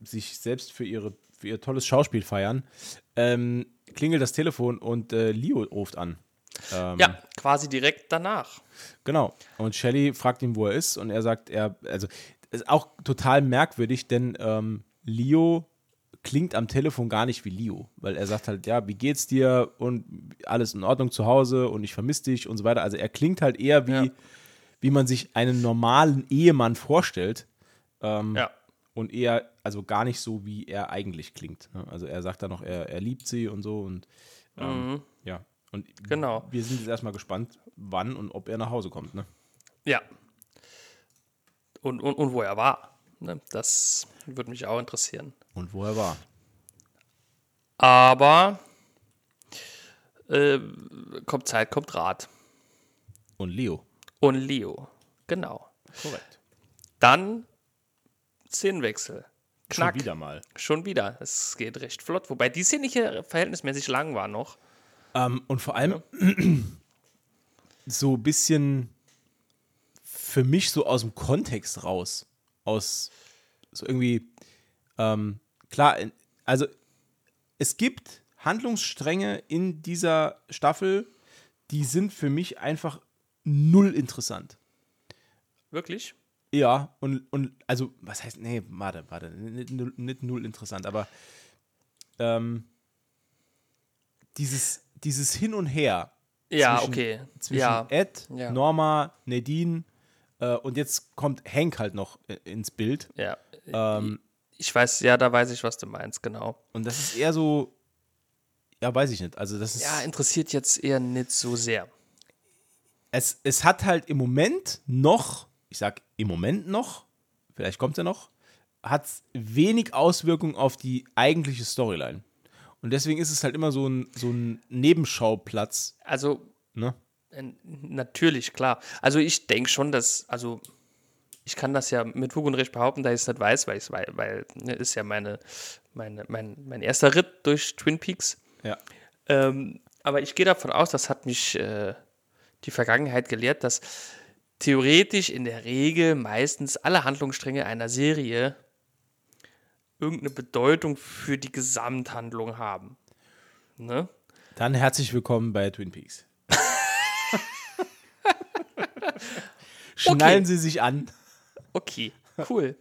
äh, sich selbst für, ihre, für ihr tolles Schauspiel feiern, ähm, klingelt das Telefon und äh, Leo ruft an. Ähm, Ja, quasi direkt danach. Genau. Und Shelly fragt ihn, wo er ist, und er sagt, er, also, ist auch total merkwürdig, denn ähm, Leo klingt am Telefon gar nicht wie Leo, weil er sagt halt, ja, wie geht's dir und alles in Ordnung zu Hause und ich vermisse dich und so weiter. Also er klingt halt eher wie, Ja. wie man sich einen normalen Ehemann vorstellt. Ähm, Ja. Und eher, also gar nicht so, wie er eigentlich klingt. Ne? Also er sagt dann noch, er, er liebt sie und so und ähm, ja. Und Mhm. Genau. wir sind jetzt erstmal gespannt, wann und ob er nach Hause kommt. Ne? Ja. Und, und, und wo er war. Ne? Das würde mich auch interessieren. Und wo er war. Aber äh, kommt Zeit, kommt Rat. Und Leo. Und Leo. Genau. Korrekt. Dann Szenenwechsel. Knack. Schon wieder mal. Schon wieder. Es geht recht flott. Wobei die Szene hier verhältnismäßig lang war noch. Ähm, und vor allem so ein bisschen für mich so aus dem Kontext raus. Aus so irgendwie, ähm, klar, in- also es gibt Handlungsstränge in dieser Staffel, die sind für mich einfach null interessant. Wirklich? Ja, und, und also, was heißt, nee, warte, warte, nicht, null- nicht null interessant, aber ähm, dieses, dieses Hin und Her Ja, Zwischen- okay. zwischen Ja. Ed, Ja. Norma, Nadine äh, und jetzt kommt Hank halt noch äh, ins Bild. ja. Ähm, Ich weiß, ja, da weiß ich, was du meinst, genau. und das ist eher so, ja, weiß ich nicht. Also, das ist, Ja, interessiert jetzt eher nicht so sehr. es, es hat halt im Moment noch, ich sag im Moment noch, vielleicht kommt er noch, hat wenig Auswirkung auf die eigentliche Storyline. Und deswegen ist es halt immer so ein, so ein Nebenschauplatz, Also, ne? natürlich, klar. Also, ich denke schon, dass, also, ich kann das ja mit Fug und Recht behaupten, da ich es nicht weiß, weil, weil, weil ne, ist ja meine, meine, mein, mein erster Ritt durch Twin Peaks. Ja. Ähm, aber ich gehe davon aus, das hat mich äh, die Vergangenheit gelehrt, dass theoretisch in der Regel meistens alle Handlungsstränge einer Serie irgendeine Bedeutung für die Gesamthandlung haben. Ne? Dann herzlich willkommen bei Twin Peaks. *laughs* Schnallen Sie sich an. Okay, cool.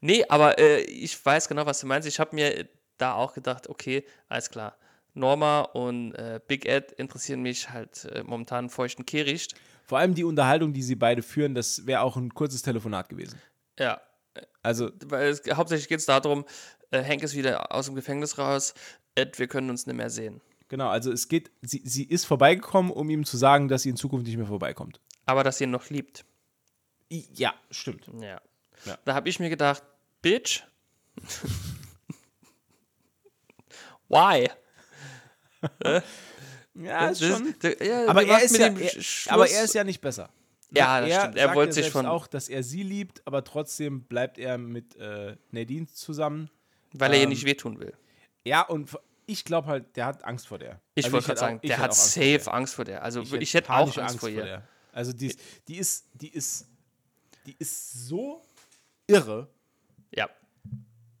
Nee, aber äh, ich weiß genau, was du meinst. Ich habe mir da auch gedacht, okay, alles klar. Norma und äh, Big Ed interessieren mich halt äh, momentan feuchten Kehricht. Vor allem die Unterhaltung, die sie beide führen, das wäre auch ein kurzes Telefonat gewesen. Ja, Also, weil es, hauptsächlich geht es darum, äh, Hank ist wieder aus dem Gefängnis raus, Ed, wir können uns nicht mehr sehen. genau, also es geht, sie, sie ist vorbeigekommen, um ihm zu sagen, dass sie in Zukunft nicht mehr vorbeikommt. Aber dass sie ihn noch liebt. Ja, stimmt. Ja. Ja. Da habe ich mir gedacht, Bitch. *laughs* Why? *laughs* Ja, ist Das- schon. da- ja, Aber er ist, ja, er, aber er ist ja nicht besser. Ja, das stimmt. Er sagt wollte ja sich von- auch, dass er sie liebt, aber trotzdem bleibt er mit äh, Nadine zusammen. Weil er ihr ähm, nicht wehtun will. Ja, und ich glaube halt, der hat Angst vor der. Ich Also wollte gerade sagen, auch- ich der hat Angst vor der. safe Angst vor der. Also ich, hätte hätte auch panische Angst, vor ihr. der. Also die, ist- die ist, die ist, die ist so irre. Ja.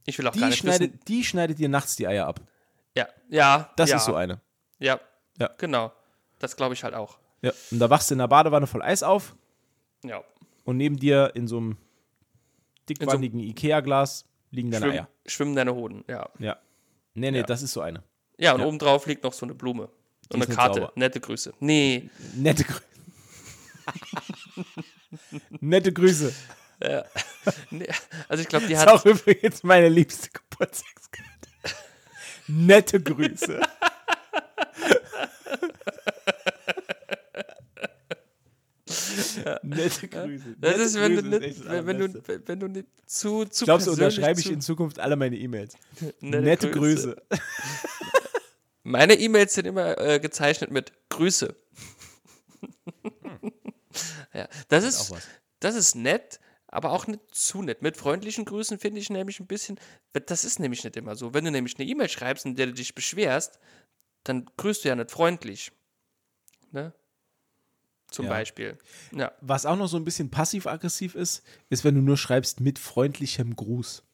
Ich will auch gar Die nicht schneidet, wissen. die schneidet dir nachts die Eier ab. Ja, ja. Das ja, ist so eine. Ja, Ja. genau. Das glaube ich halt auch. Ja. Und da wachst du in der Badewanne voll Eis auf Ja. und neben dir in so einem dickwandigen Ikea-Glas liegen deine Schwimm, Eier. schwimmen deine Hoden, ja. Ja. Nee, nee, Ja. das ist so eine. Ja, und Ja. obendrauf liegt noch so eine Blume. Und ist eine Karte. sauber. Nette Grüße. Nee, Nette Grüße. *laughs* Nette Grüße. nee. Also ich glaube, die Das hat. ist auch übrigens meine liebste Geburtstagskarte. *laughs* Nette Grüße. *laughs* Nette Grüße. Das Nette ist, wenn du, Grüße nicht, echt das wenn, du, wenn du nicht zu, zu Glaubst du, unterschreibe ich zu- in Zukunft alle meine E-Mails? *laughs* Nette Nette, Grüße. Grüße. *laughs* Meine E-Mails sind immer äh, gezeichnet mit Grüße. ja, das ist, das ist nett, aber auch nicht zu nett. Mit freundlichen Grüßen finde ich nämlich ein bisschen, das ist nämlich nicht immer so. Wenn du nämlich eine E-Mail schreibst, in der du dich beschwerst, dann grüßt du ja nicht freundlich. Ne? Zum Ja. Beispiel. Ja, Was auch noch so ein bisschen passiv-aggressiv ist, ist, wenn du nur schreibst mit freundlichem Gruß.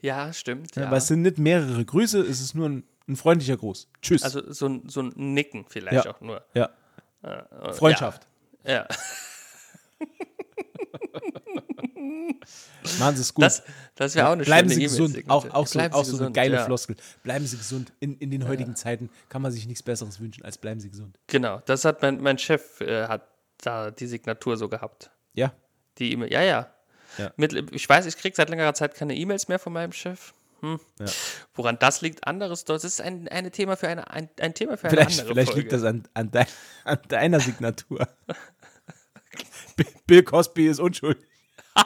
ja stimmt. Ja. Ja. Weil es sind nicht mehrere Grüße, es ist nur ein, ein freundlicher Gruß. Tschüss. Also so ein, so ein Nicken vielleicht auch nur. ja. Äh, Freundschaft. Ja. *laughs* ja. Machen Sie es gut. Das, das wäre auch eine Bleiben schöne Sie gesund. Auch, auch, so, auch Sie so eine gesund, geile ja. Floskel. Bleiben Sie gesund. In, in den heutigen Zeiten kann man sich nichts Besseres wünschen, als bleiben Sie gesund. Genau, das hat mein, mein Chef äh, hat da die Signatur so gehabt. Ja. Die E-Mail, ja, ja. Ja. Mit, ich weiß, ich kriege seit längerer Zeit keine E-Mails mehr von meinem Chef. Hm. Ja. Woran das liegt, anderes. Das ist ein, eine Thema für eine, ein, ein Thema für eine Vielleicht, andere vielleicht Folge. liegt das an, an, dein, an deiner Signatur. Bi- *laughs* Bill Cosby ist unschuldig. *laughs*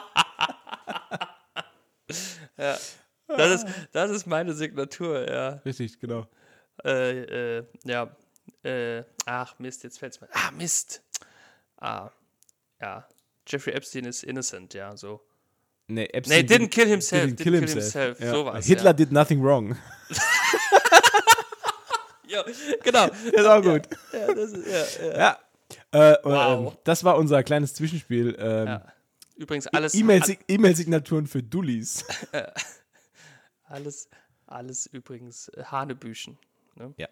Das ist, das ist meine Signatur, ja. Richtig, genau. Äh, äh, ja. Äh, ach, Mist, jetzt fällt's mir. Ah, Mist. Ah, ja. Jeffrey Epstein ist innocent, ja, so. Nee, Nee, Epstein didn't kill himself. didn't kill himself. Ja. Sowas. Hitler Ja. did nothing wrong. *laughs* ja, genau. ist auch gut. Ja, das ist, ja, ja. Ja. Äh, Wow. ähm, das war unser kleines Zwischenspiel. Ähm, Ja. Übrigens, alles, E-Mail- E-Mail-Signaturen für Dullis. *laughs* alles, alles übrigens äh, Hanebüchen. Ne? Ja.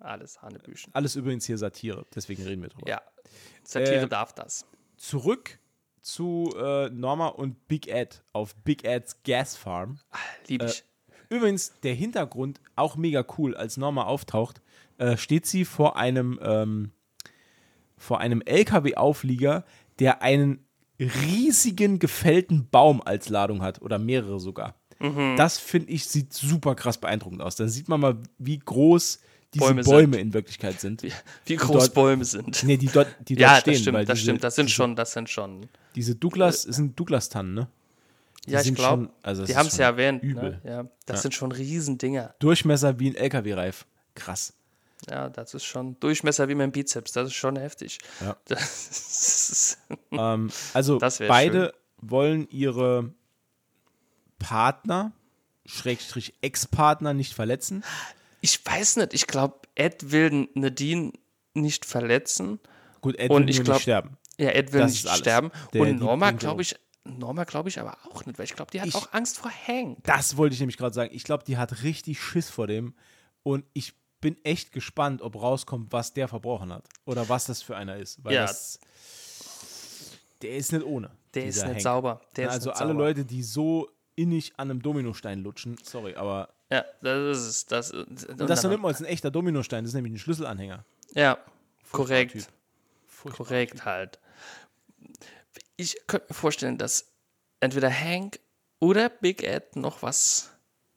Alles Hanebüchen. Alles übrigens hier Satire, deswegen reden wir drüber. Ja. Satire Äh, darf das. Zurück zu äh, Norma und Big Ed auf Big Ed's Gas Farm. Liebe Äh, ich. Übrigens, der Hintergrund, auch mega cool, als Norma auftaucht, äh, steht sie vor einem, ähm, vor einem LKW-Auflieger, der einen riesigen gefällten Baum als Ladung hat oder mehrere sogar. Mhm. Das finde ich, sieht super krass beeindruckend aus. Da sieht man mal, wie groß diese Bäume Bäume, in Wirklichkeit sind. Wie, wie groß dort- Bäume sind. Nee, die dort, die dort ja, stehen. das stimmt, das diese, stimmt. Das sind schon, das sind schon. Diese Douglas, es sind Douglas-Tannen, ne? Die Ja, ich glaube, also die haben es ja erwähnt. übel. Ne? Ja, das Ja. sind schon Riesendinger. Durchmesser wie ein LKW-Reif. Krass. Ja, das ist schon Durchmesser wie mein Bizeps. Das ist schon heftig. Ja. *laughs* Ist, *laughs* Ähm, also beide wollen ihre Partner, Schrägstrich Ex-Partner, nicht verletzen. ich weiß nicht. Ich glaube, Ed will Nadine nicht verletzen. Gut, Ed Und will ich glaub- nicht sterben. Ja, Ed will Das nicht sterben. Der- Und Norma, glaube ich, Norma glaube ich aber auch nicht, weil ich glaube, die hat Ich- auch Angst vor Hank. Das wollte ich nämlich gerade sagen. Ich glaube, die hat richtig Schiss vor dem. Und ich bin echt gespannt, ob rauskommt, was der verbrochen hat. Oder was das für einer ist. Weil Ja. das, der ist nicht ohne. Der ist nicht Hank. sauber. Der also nicht alle sauber. Leute, die so innig an einem Dominostein lutschen, sorry, aber Ja, das ist es. Das, und das nimmt man als ein echter Dominostein, das ist nämlich ein Schlüsselanhänger. Ja, Furchtbarer korrekt. Typ. Korrekt halt. Ich könnte mir vorstellen, dass entweder Hank oder Big Ed noch was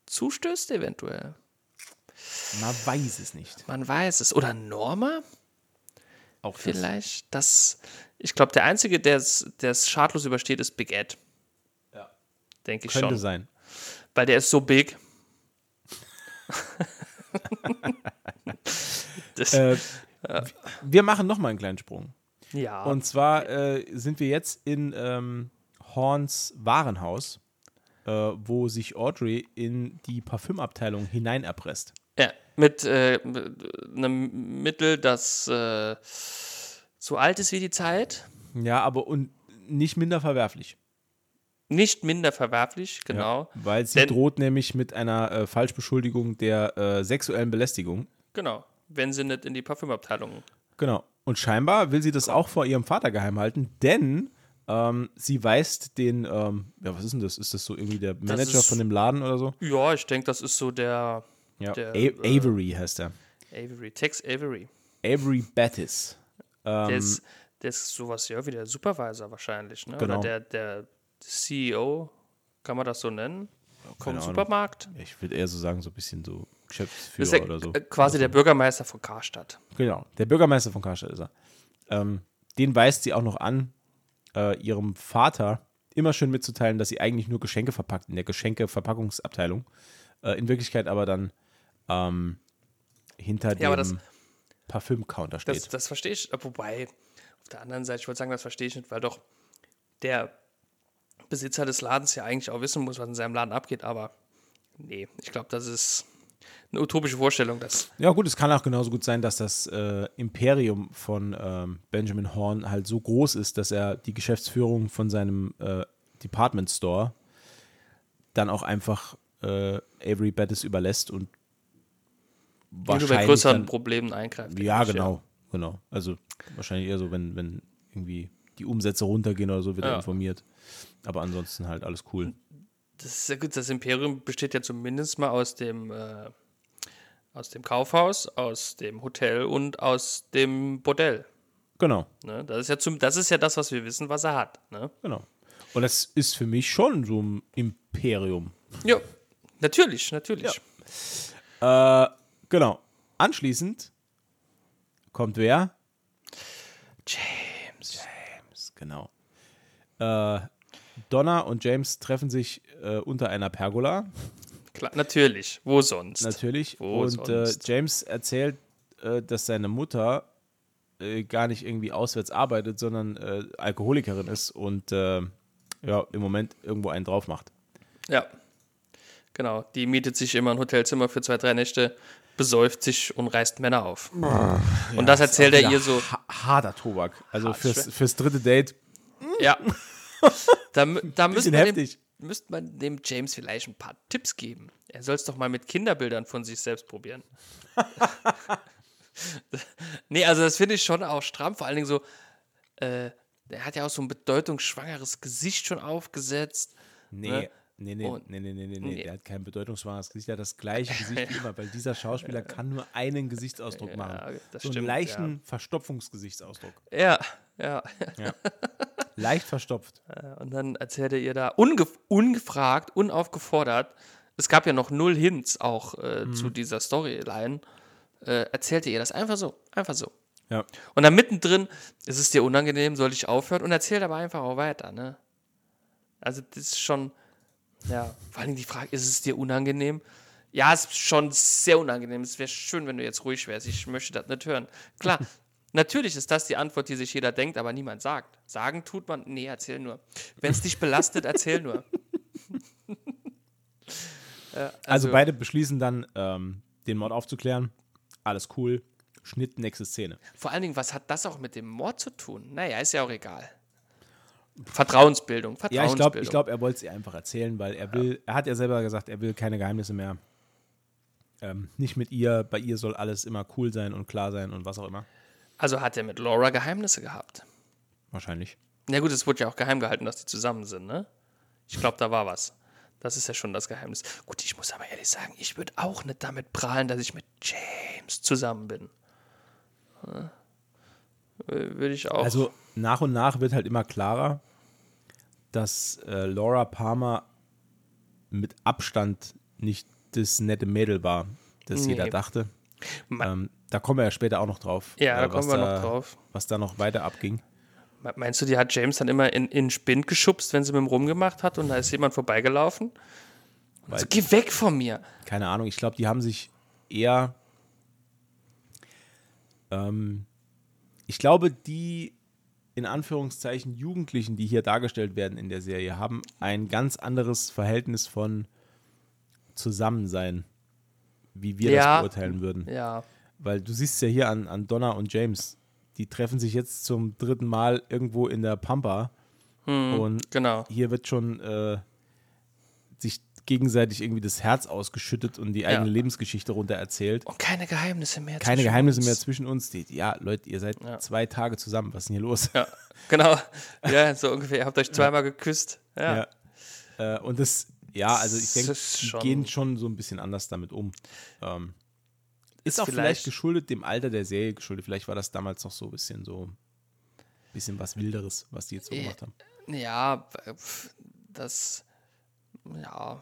zustößt, eventuell. Man weiß es nicht. Man weiß es. Oder Norma Auch vielleicht. Das, ich glaube, der Einzige, der es schadlos übersteht, ist Big Ed. Ja. Denke ich Könnte schon. sein. Weil der ist so big. *laughs* das, Äh, Wir machen noch mal einen kleinen Sprung. ja. Und zwar äh, sind wir jetzt in ähm, Horns Warenhaus, äh, wo sich Audrey in die Parfümabteilung hineinerpresst. Ja, mit äh, mit einem Mittel, das äh, so alt ist wie die Zeit, Ja, aber und nicht minder verwerflich. nicht minder verwerflich, genau. Ja, weil sie Denn- droht nämlich mit einer äh, Falschbeschuldigung der äh, sexuellen Belästigung. Genau. Wenn sie nicht in die Parfümabteilung. Genau. Und scheinbar will sie das auch vor ihrem Vater geheim halten, denn ähm, sie weist den, ähm, ja, was ist denn das? Ist das so irgendwie der Manager ist- von dem Laden oder so? Ja, ich denke, das ist so der Ja, der, äh, Avery heißt er. Avery, Tex Avery. Avery Battis. Ähm, Der ist, der ist sowas ja wie der Supervisor wahrscheinlich, ne? Genau. Oder der, der CEO, kann man das so nennen? Vom. Supermarkt? ich würde eher so sagen, so ein bisschen so Geschäftsführer ja oder so. äh, quasi der Bürgermeister von Karstadt. Genau, der Bürgermeister von Karstadt ist er. Ähm, den weist sie auch noch an, äh, ihrem Vater immer schön mitzuteilen, dass sie eigentlich nur Geschenke verpackt in der Geschenkeverpackungsabteilung. Äh, in Wirklichkeit aber dann ähm, hinter Ja, dem das- Parfüm-Counter steht. Das, das verstehe ich. Äh, Wobei, auf der anderen Seite, ich wollte sagen, das verstehe ich nicht, weil doch der Besitzer des Ladens ja eigentlich auch wissen muss, was in seinem Laden abgeht. Aber nee, ich glaube, das ist eine utopische Vorstellung. Dass, ja, gut, es kann auch genauso gut sein, dass das äh, Imperium von ähm, Benjamin Horn halt so groß ist, dass er die Geschäftsführung von seinem äh, Department Store dann auch einfach äh, Avery Bettis überlässt und wenn du bei wahrscheinlich größeren dann, Problemen eingreift. Ja, denke ich, genau, genau. Also wahrscheinlich eher so, wenn, wenn irgendwie die Umsätze runtergehen oder so, wird er Ja. informiert. Aber ansonsten halt alles cool. Das ist ja gut. Das Imperium besteht ja zumindest mal aus dem, äh, aus dem Kaufhaus, aus dem Hotel und aus dem Bordell. Genau, Ne? Das, ist ja zum, das ist ja das, was wir wissen, was er hat. Ne? genau. Und das ist für mich schon so ein Imperium. Ja, natürlich, natürlich. Äh, genau. Anschließend kommt wer? James. James, genau. Äh, Donna und James treffen sich äh, unter einer Pergola, Klar, natürlich. Wo sonst? natürlich. Wo und äh, sonst? James erzählt, äh, dass seine Mutter äh, gar nicht irgendwie auswärts arbeitet, sondern äh, Alkoholikerin ist und äh, ja, im Moment irgendwo einen drauf macht. Ja. Genau. Die mietet sich immer ein Hotelzimmer für zwei, drei Nächte, besäuft sich und reißt Männer auf. und das erzählt er ihr so. Ha harter Tobak. Also Hart, fürs, fürs dritte Date Ja. Da, da müsste man, dem, müsste man dem James vielleicht ein paar Tipps geben. Er soll es doch mal mit Kinderbildern von sich selbst probieren. *laughs* nee, also das finde ich schon auch stramm. Vor allen Dingen so, äh, er hat ja auch so ein bedeutungsschwangeres Gesicht schon aufgesetzt. Nee, Ne? Nee, nee, Und- nee, nee, nee, nee, Nee. Der hat kein bedeutungsschwaches Gesicht, der hat das gleiche *laughs* Gesicht wie immer, weil dieser Schauspieler kann nur einen Gesichtsausdruck machen. das so einen stimmt, leichten Verstopfungsgesichtsausdruck. Ja, ja. *laughs* Leicht verstopft. Und dann erzählt er ihr da unge ungefragt, unaufgefordert, es gab ja noch null Hints auch äh, zu dieser Storyline, äh, erzählt er ihr das einfach so, einfach so. Ja. Und dann mittendrin, ist es dir unangenehm, soll ich aufhören? Und erzählt aber einfach auch weiter, ne? Also das ist schon, ja, vor allem die Frage, ist es dir unangenehm? Ja, es ist schon sehr unangenehm. Es wäre schön, wenn du jetzt ruhig wärst. Ich möchte das nicht hören. Klar, *laughs* natürlich ist das die Antwort, die sich jeder denkt, aber niemand sagt. Sagen tut man, nee, erzähl nur. Wenn es dich belastet, erzähl nur. *laughs* Ja, Also, beide beschließen dann, ähm, den Mord aufzuklären. Alles cool. Schnitt, nächste Szene. Vor allen Dingen, was hat das auch mit dem Mord zu tun? Naja, ist ja auch egal. Vertrauensbildung, Ja, Vertrauensbildung. ich glaube, ich glaub, er wollte es ihr einfach erzählen, weil er will, er hat ja selber gesagt, er will keine Geheimnisse mehr. Ähm, nicht mit ihr, bei ihr soll alles immer cool sein und klar sein und was auch immer. Also hat er mit Laura Geheimnisse gehabt. Wahrscheinlich. Na gut, es wurde ja auch geheim gehalten, dass die zusammen sind, ne? Ich glaube, da war was. Das ist ja schon das Geheimnis. Gut, ich muss aber ehrlich sagen, ich würde auch nicht damit prahlen, dass ich mit James zusammen bin. Ja. Äh, Würde ich auch. Also nach und nach wird halt immer klarer, dass äh, Laura Palmer mit Abstand nicht das nette Mädel war, das Nee. jeder dachte. Ähm, da kommen wir ja später auch noch drauf. äh, Ja, da was kommen wir da, noch drauf. Was da noch weiter abging. Me- Meinst du, die hat James dann immer in, in den Spind geschubst, wenn sie mit ihm rumgemacht hat und da ist jemand vorbeigelaufen? Also, geh weg von mir. Keine Ahnung, ich glaube, die haben sich eher. Ähm, ich glaube, die in Anführungszeichen Jugendlichen, die hier dargestellt werden in der Serie, haben ein ganz anderes Verhältnis von Zusammensein, wie wir Ja. das beurteilen würden. Ja. Weil du siehst ja hier an, an Donna und James, die treffen sich jetzt zum dritten Mal irgendwo in der Pampa. und Genau. hier wird schon äh, sich gegenseitig irgendwie das Herz ausgeschüttet und die eigene Ja. Lebensgeschichte runter erzählt. Und keine Geheimnisse mehr. Keine zwischen Geheimnisse uns. mehr zwischen uns. Die, ja, Leute, ihr seid Ja. zwei Tage zusammen. Was ist denn hier los? Ja, genau. *laughs* Ja, so ungefähr. Ihr habt euch zweimal geküsst. Ja. Ja. Äh, und das, ja, also ich denke, die gehen schon so ein bisschen anders damit um. Ähm, ist Ist auch vielleicht, vielleicht- geschuldet dem Alter der Serie geschuldet. Vielleicht war das damals noch so ein bisschen so, bisschen was Wilderes, was die jetzt so Ja. gemacht haben. Ja, das, ja,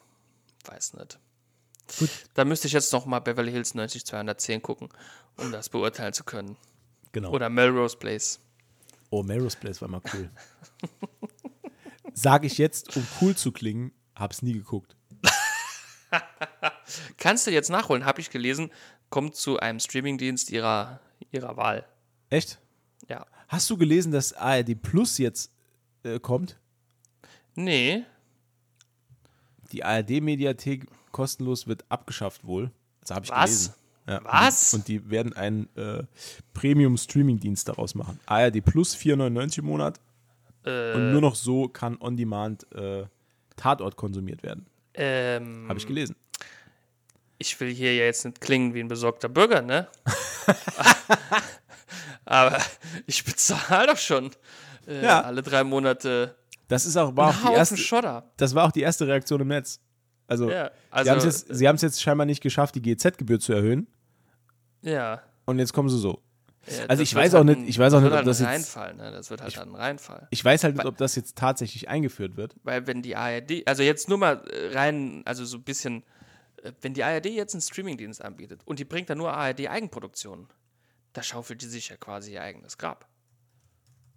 weiß nicht. Gut. Da müsste ich jetzt noch mal Beverly Hills 90210 gucken, um das beurteilen zu können. Genau. Oder Melrose Place. Oh, Melrose Place war mal cool. *laughs* Sag ich jetzt, um cool zu klingen, hab's nie geguckt. *laughs* Kannst du jetzt nachholen, habe ich gelesen, kommt zu einem Streamingdienst ihrer, ihrer Wahl. Echt? Ja. Hast du gelesen, dass ARD Plus jetzt äh, kommt? Nee, Die ARD-Mediathek kostenlos wird abgeschafft wohl. Das habe ich Was? gelesen. Ja, Was? Und die, werden einen äh, Premium-Streaming-Dienst daraus machen. ARD Plus 4,99 im Monat. Äh. Und nur noch so kann On-Demand äh, Tatort konsumiert werden. ähm, Habe ich gelesen. ich will hier ja jetzt nicht klingen wie ein besorgter Bürger, ne? *laughs* Aber ich bezahle doch schon äh, Ja. alle drei Monate Das ist auch, war auch die erste, Schotter. das war auch die erste Reaktion im Netz. Also, Ja, sie also, haben es jetzt, sie jetzt scheinbar nicht geschafft, die GZ-Gebühr zu erhöhen. ja. Und jetzt kommen sie so. Ja, Also das ich weiß auch halt nicht- ich weiß auch das nicht, wird ob das halt ein jetzt- Reinfall, ne? Das wird halt ein Reinfall. Ich weiß halt nicht, ob das jetzt tatsächlich eingeführt wird. Weil wenn die ARD, also jetzt nur mal äh, rein, also so ein bisschen, äh, wenn die ARD jetzt einen Streamingdienst anbietet und die bringt dann nur ARD-Eigenproduktionen, da schaufelt die sich ja quasi ihr eigenes Grab.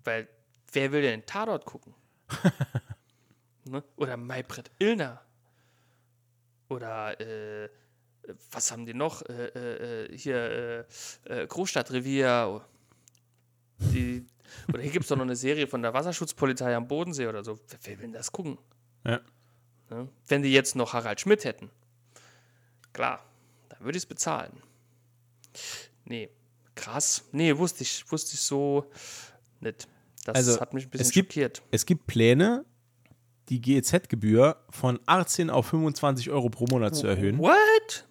Weil wer will denn den Tatort gucken? *laughs* ne? Oder Maybrit Illner. Oder äh, was haben die noch? Äh, äh, äh, hier äh, äh, Großstadtrevier. Die, oder hier gibt es doch noch eine Serie von der Wasserschutzpolizei am Bodensee oder so. Wer, wer will denn das gucken? Ja. Ne? Wenn die jetzt noch Harald Schmidt hätten, klar, dann würde ich es bezahlen. Nee, krass. Nee, wusste ich, wusste ich so nicht. Das Also, hat mich ein bisschen es gibt- schockiert. Es gibt Pläne, die GEZ-Gebühr von 18 auf 25 Euro pro Monat zu erhöhen. What?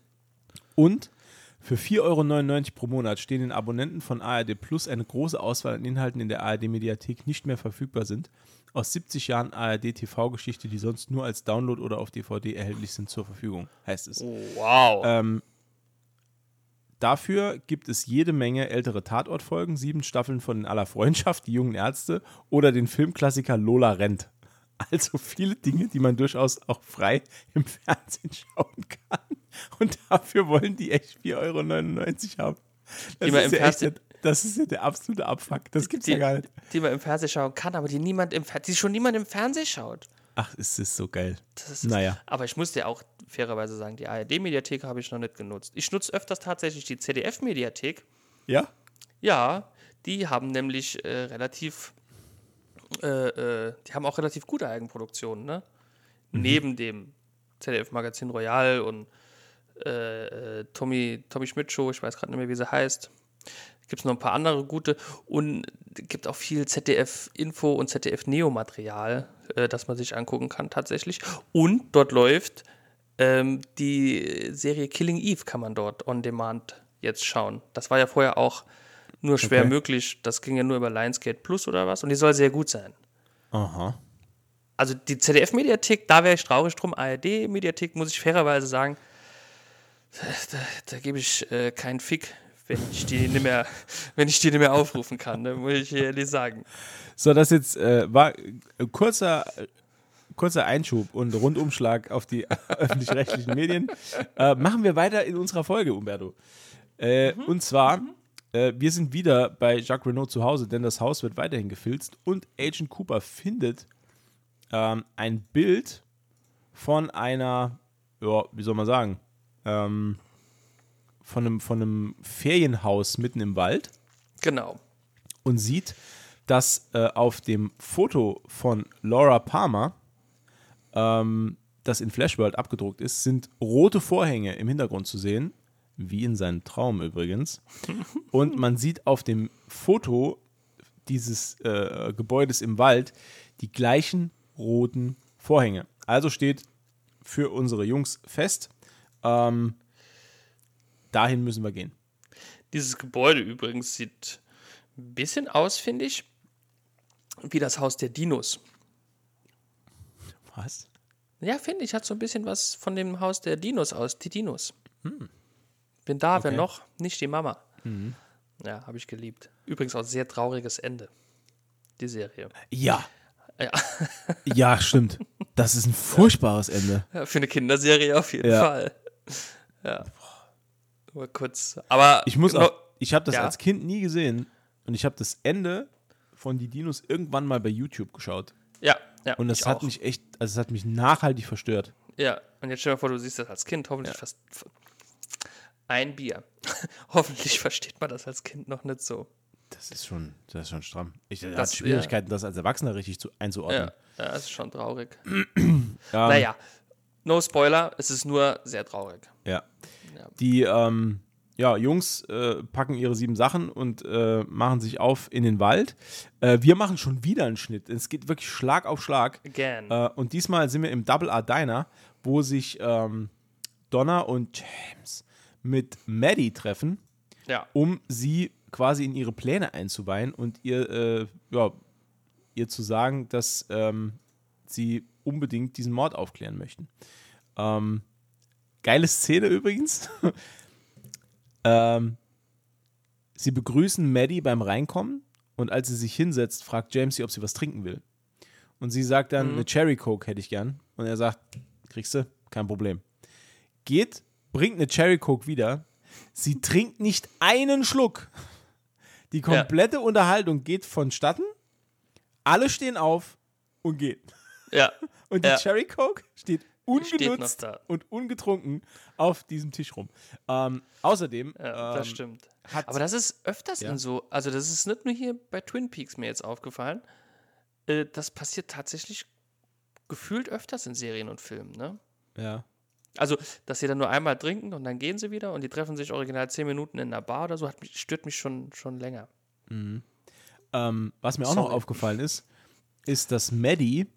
Und für 4,99 Euro pro Monat stehen den Abonnenten von ARD Plus eine große Auswahl an Inhalten in der ARD-Mediathek nicht mehr verfügbar sind. Aus 70 Jahren ARD-TV-Geschichte, die sonst nur als Download oder auf DVD erhältlich sind, zur Verfügung, heißt es. Wow. Ähm, dafür gibt es jede Menge ältere Tatortfolgen, sieben Staffeln von In aller Freundschaft, die jungen Ärzte oder den Filmklassiker Lola rennt. Also viele Dinge, die man durchaus auch frei im Fernsehen schauen kann. Und dafür wollen die echt 4,99 Euro haben. Das Die man ist, im ja echt, das ist ja der absolute Abfuck. Das gibt's die, ja gar nicht. die man im Fernsehen schauen kann, aber die niemand im Fer- die schon niemand im Fernsehen schaut. Ach, ist das so geil. Das ist, Naja. Aber ich muss dir auch fairerweise sagen, die ARD-Mediathek habe ich noch nicht genutzt. Ich nutze öfters tatsächlich die ZDF-Mediathek. Ja? Ja, die haben nämlich äh, relativ, äh, äh, die haben auch relativ gute Eigenproduktionen, ne? Neben dem ZDF-Magazin Royal und äh, äh, Tommy, Tommy Schmidt Show, ich weiß gerade nicht mehr, wie sie heißt. Gibt es noch ein paar andere gute und gibt auch viel ZDF-Info und ZDF-Neo-Material, äh, das man sich angucken kann tatsächlich. Und dort läuft ähm, die Serie Killing Eve, kann man dort on demand jetzt schauen. Das war ja vorher auch nur schwer Okay. möglich. Das ging ja nur über Lionsgate Plus oder was und die soll sehr gut sein. Aha. Also die ZDF-Mediathek, da wäre ich traurig drum. ARD-Mediathek, muss ich fairerweise sagen, da, da gebe ich äh, keinen Fick, wenn ich die nicht mehr, wenn ich die nicht mehr aufrufen kann, ne, muss ich ehrlich sagen. So, das jetzt äh, war ein kurzer, äh, kurzer Einschub und Rundumschlag auf die *laughs* öffentlich-rechtlichen Medien. Äh, machen wir weiter in unserer Folge, Umberto. Äh, Und zwar, äh, wir sind wieder bei Jacques Renault zu Hause, denn das Haus wird weiterhin gefilzt und Agent Cooper findet ähm, ein Bild von einer, ja, wie soll man sagen, ähm, von einem, von einem Ferienhaus mitten im Wald Genau. und sieht, dass äh, auf dem Foto von Laura Palmer, ähm, das in Flashworld abgedruckt ist, sind rote Vorhänge im Hintergrund zu sehen, wie in seinem Traum übrigens. *laughs* Und man sieht auf dem Foto dieses äh, Gebäudes im Wald die gleichen roten Vorhänge. Also steht für unsere Jungs fest, ähm, dahin müssen wir gehen. Dieses Gebäude übrigens sieht ein bisschen aus, finde ich, wie das Haus der Dinos. Was? Ja, finde ich, hat so ein bisschen was von dem Haus der Dinos aus, die Dinos. Bin da, wer Okay. noch? Nicht die Mama. Ja, habe ich geliebt. Übrigens auch sehr trauriges Ende, die Serie. Ja, Ja, *laughs* Ja, stimmt. Das ist ein furchtbares Ende. Ja, für eine Kinderserie auf jeden Ja. Fall. Ja. Nur kurz. Aber Ich muss auch, ich habe das Ja. als Kind nie gesehen und ich habe das Ende von die Dinos irgendwann mal bei YouTube geschaut. Ja, ja. Und das hat auch. mich echt, also es hat mich nachhaltig verstört. Ja, und jetzt stell dir vor, du siehst das als Kind, hoffentlich fast ein Bier. *laughs* hoffentlich versteht man das als Kind noch nicht so. Das ist schon, das ist schon stramm. Ich Das- hatte Schwierigkeiten, das als Erwachsener richtig zu, einzuordnen. Ja, ja, das ist schon traurig. *clears throat* Ähm, Naja, no Spoiler, es ist nur sehr traurig. Ja. Ja. Die ähm, ja, Jungs äh, packen ihre sieben Sachen und äh, machen sich auf in den Wald. Äh, wir machen schon wieder einen Schnitt. Es geht wirklich Schlag auf Schlag. Again. Äh, und diesmal sind wir im Double R Diner, wo sich ähm, Donna und James mit Maddie treffen, ja. um sie quasi in ihre Pläne einzuweihen und ihr, äh, ja, ihr zu sagen, dass ähm, sie unbedingt diesen Mord aufklären möchten. Ähm, geile Szene übrigens. *laughs* ähm, Sie begrüßen Maddie beim Reinkommen und als sie sich hinsetzt, fragt James sie, ob sie was trinken will. Und sie sagt dann, eine Cherry Coke hätte ich gern. Und er sagt, kriegst du? Kein Problem. Geht, bringt eine Cherry Coke wieder. Sie trinkt nicht einen Schluck. Die komplette Unterhaltung geht vonstatten. Alle stehen auf und gehen. Ja. *laughs* Und die Ja. Cherry Coke steht ungenutzt und ungetrunken auf diesem Tisch rum. Ähm, außerdem Ja, das ähm, stimmt. Aber das ist öfters Ja. in so, also das ist nicht nur hier bei Twin Peaks mir jetzt aufgefallen. Äh, das passiert tatsächlich gefühlt öfters in Serien und Filmen, ne? ja. Also, dass sie dann nur einmal trinken und dann gehen sie wieder und die treffen sich original zehn Minuten in einer Bar oder so, hat mich, stört mich schon, schon länger. Ähm, was mir auch noch Sorry. aufgefallen ist, ist, dass Maddie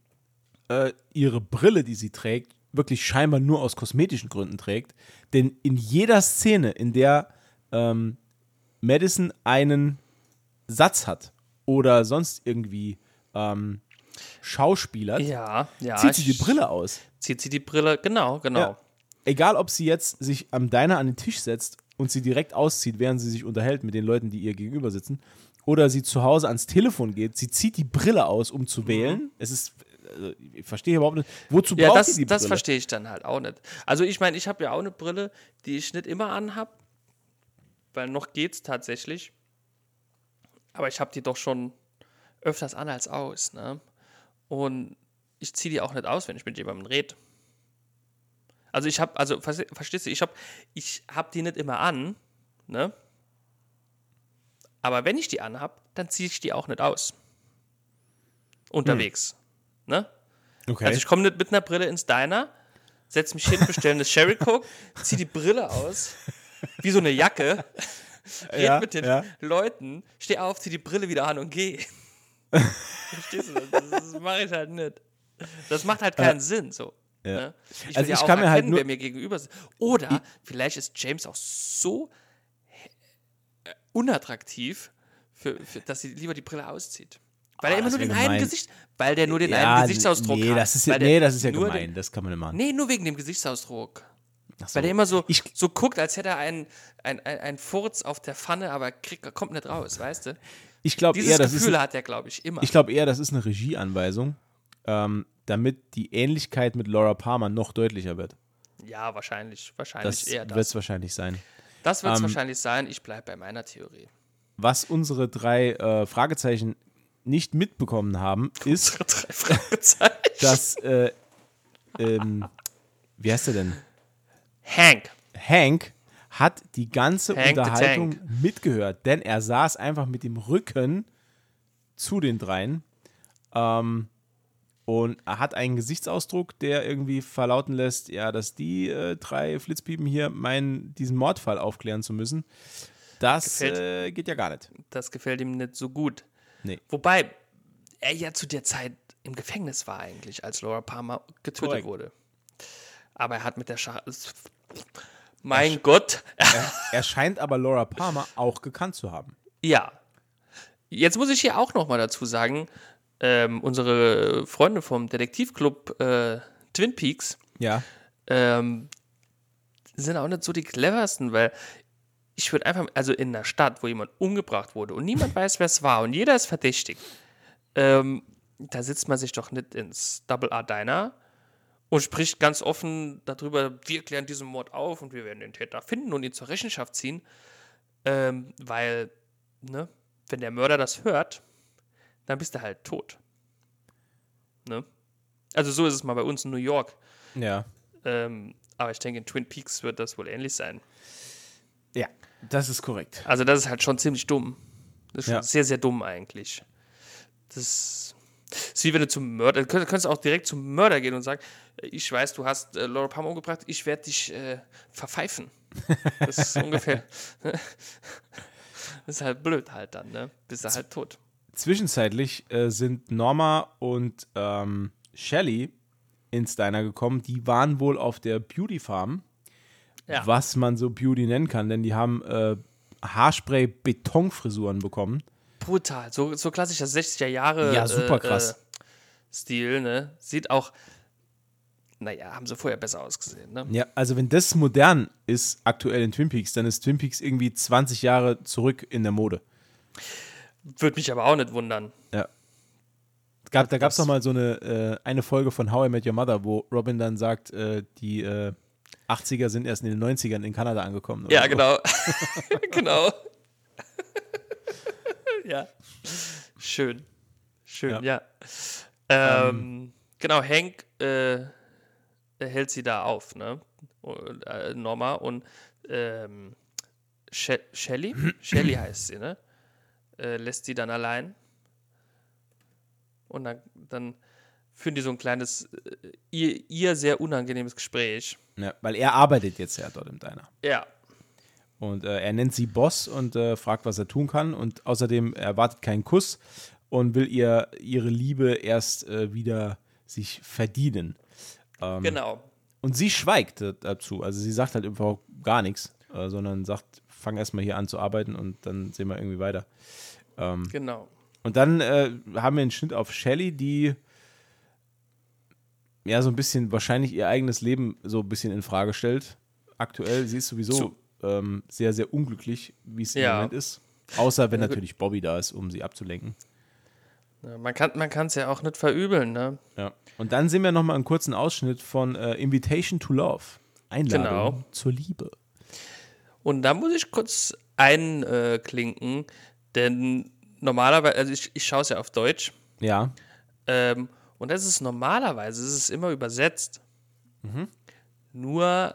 äh, ihre Brille, die sie trägt, wirklich scheinbar nur aus kosmetischen Gründen trägt. Denn in jeder Szene, in der ähm, Madison einen Satz hat oder sonst irgendwie ähm, schauspielert, Ja, ja. zieht sie die Brille aus. Zieht sie die Brille, genau, genau. Ja. Egal, ob sie jetzt sich am Diner an den Tisch setzt und sie direkt auszieht, während sie sich unterhält mit den Leuten, die ihr gegenüber sitzen, oder sie zu Hause ans Telefon geht, sie zieht die Brille aus, um zu wählen. Es ist, also, ich verstehe überhaupt nicht, wozu. Ja, braucht das, die das Brille? verstehe ich dann halt auch nicht. Also ich meine, ich habe ja auch eine Brille, die ich nicht immer anhab, weil noch geht's tatsächlich. Aber ich habe die doch schon öfters an als aus, ne? Und ich ziehe die auch nicht aus, wenn ich mit jemandem rede. Also ich habe, also verste- verstehst du, ich habe ich hab die nicht immer an, ne? Aber wenn ich die anhab, dann ziehe ich die auch nicht aus. Unterwegs, ne? Okay. Also ich komme nicht mit einer Brille ins Diner, setze mich hin, bestelle eine Sherry Coke, *laughs* zieh die Brille aus, wie so eine Jacke, *laughs* red Ja, mit den ja. Leuten, steh auf, zieh die Brille wieder an und geh. *laughs* Verstehst du das? Das, das mache ich halt nicht. Das macht halt keinen Sinn so. Ja. Ne? Ich Also ich kann mir erkennen, halt nur- wer mir gegenüber sitzt. Oder vielleicht ist James auch so äh, unattraktiv, für, für, dass sie lieber die Brille auszieht. Weil Ah, er immer das nur den einen gemein. Gesicht, weil der nur den ja, einen Gesichtsausdruck nee, hat. das ist ja, nee, das ist ja gemein. Den, das kann man nicht machen. nee, nur wegen dem Gesichtsausdruck. So. Weil der immer so, Ich- so guckt, als hätte er einen, ein, ein, ein Furz auf der Pfanne, aber kriegt, kommt nicht raus, weißt du? Ich glaube eher, das Gefühl ist, hat er, glaube ich, immer. ich glaube eher, das ist eine Regieanweisung, ähm, damit die Ähnlichkeit mit Laura Palmer noch deutlicher wird. ja, wahrscheinlich. Wahrscheinlich Das eher wird das. es wahrscheinlich sein. Das wird es ähm, wahrscheinlich sein. Ich bleibe bei meiner Theorie. Was unsere drei äh, Fragezeichen nicht mitbekommen haben, ist, dass, äh, ähm, wie heißt er denn? Hank. Hank hat die ganze Hank Unterhaltung mitgehört, denn er saß einfach mit dem Rücken zu den dreien ähm, und er hat einen Gesichtsausdruck, der irgendwie verlauten lässt, ja, dass die äh, drei Flitzpiepen hier meinen, diesen Mordfall aufklären zu müssen. Das Gefällt. äh, geht ja gar nicht. Das gefällt ihm nicht so gut. Nee. Wobei er ja zu der Zeit im Gefängnis war eigentlich, als Laura Palmer getötet Korrekt. wurde. Aber er hat mit der Schach... Mein Gott. Er scheint aber Laura Palmer auch gekannt zu haben. Ja. Jetzt muss ich hier auch noch mal dazu sagen, ähm, unsere Freunde vom Detektivclub äh, Twin Peaks Ja. ähm, sind auch nicht so die cleversten, weil ich würde einfach, also in einer Stadt, wo jemand umgebracht wurde und niemand weiß, wer es war und jeder ist verdächtig, ähm, da sitzt man sich doch nicht ins Double R Diner und spricht ganz offen darüber, wir klären diesen Mord auf und wir werden den Täter finden und ihn zur Rechenschaft ziehen, ähm, weil, ne, wenn der Mörder das hört, dann bist du halt tot. Ne? Also so ist es mal bei uns in New York. Ja. Ähm, aber ich denke, in Twin Peaks wird das wohl ähnlich sein. Ja, das ist korrekt. Also das ist halt schon ziemlich dumm. Das ist schon Ja. sehr, sehr dumm eigentlich. Das ist wie wenn du zum Mörder, du könnt- könntest auch direkt zum Mörder gehen und sagen, ich weiß, du hast äh, Laura Palmer umgebracht, ich werde dich äh, verpfeifen. Das ist *laughs* ungefähr, *laughs* das ist halt blöd halt dann, ne? Bist du halt tot. Zwischenzeitlich äh, sind Norma und ähm, Shelly ins Diner gekommen. Die waren wohl auf der Beauty Farm, Ja. was man so Beauty nennen kann, denn die haben äh, Haarspray-Betonfrisuren bekommen. Brutal. So, so klassischer 60er Jahre Ja, super krass. Äh, Stil, ne? Sieht auch naja, haben sie vorher besser ausgesehen, ne? Ja, also wenn das modern ist, aktuell in Twin Peaks, dann ist Twin Peaks irgendwie 20 Jahre zurück in der Mode. Würde mich aber auch nicht wundern. Ja. Gab, da gab es doch mal so eine, äh, eine Folge von How I Met Your Mother, wo Robin dann sagt, äh, die äh, 80er sind erst in den 90ern in Kanada angekommen. Ja, so. genau. *laughs* *laughs* genau. *laughs* ja. Schön. Schön, ja. Ähm, genau, Hank äh, hält sie da auf, ne? Äh, Norma und ähm, She Shelly? *clears throat* Shelly heißt sie, ne? Äh, lässt sie dann allein. Und dann, dann führen die so ein kleines, äh, ihr, ihr sehr unangenehmes Gespräch. Ja, weil er arbeitet jetzt ja dort im Diner. Ja, Und äh, er nennt sie Boss und äh, fragt, was er tun kann. Und außerdem erwartet keinen Kuss und will ihr ihre Liebe erst äh, wieder sich verdienen. Ähm, genau. Und sie schweigt äh, dazu. Also sie sagt halt einfach gar nichts, äh, sondern sagt, fang erstmal hier an zu arbeiten und dann sehen wir irgendwie weiter. Genau. Und dann äh, haben wir einen Schnitt auf Shelley, die ja so ein bisschen wahrscheinlich ihr eigenes Leben so ein bisschen in Frage stellt. Aktuell, sie ist sowieso ähm, sehr, sehr unglücklich, wie es im Ja. Moment ist. Außer wenn natürlich Bobby da ist, um sie abzulenken. Man kann man es ja auch nicht verübeln, ne? Ja. Und dann sehen wir nochmal einen kurzen Ausschnitt von äh, Invitation to Love. Einladung Genau. zur Liebe. Und da muss ich kurz einklinken, denn normalerweise, also ich, ich schaue es ja auf Deutsch, Ja. ähm, und das ist normalerweise, es ist immer übersetzt. Nur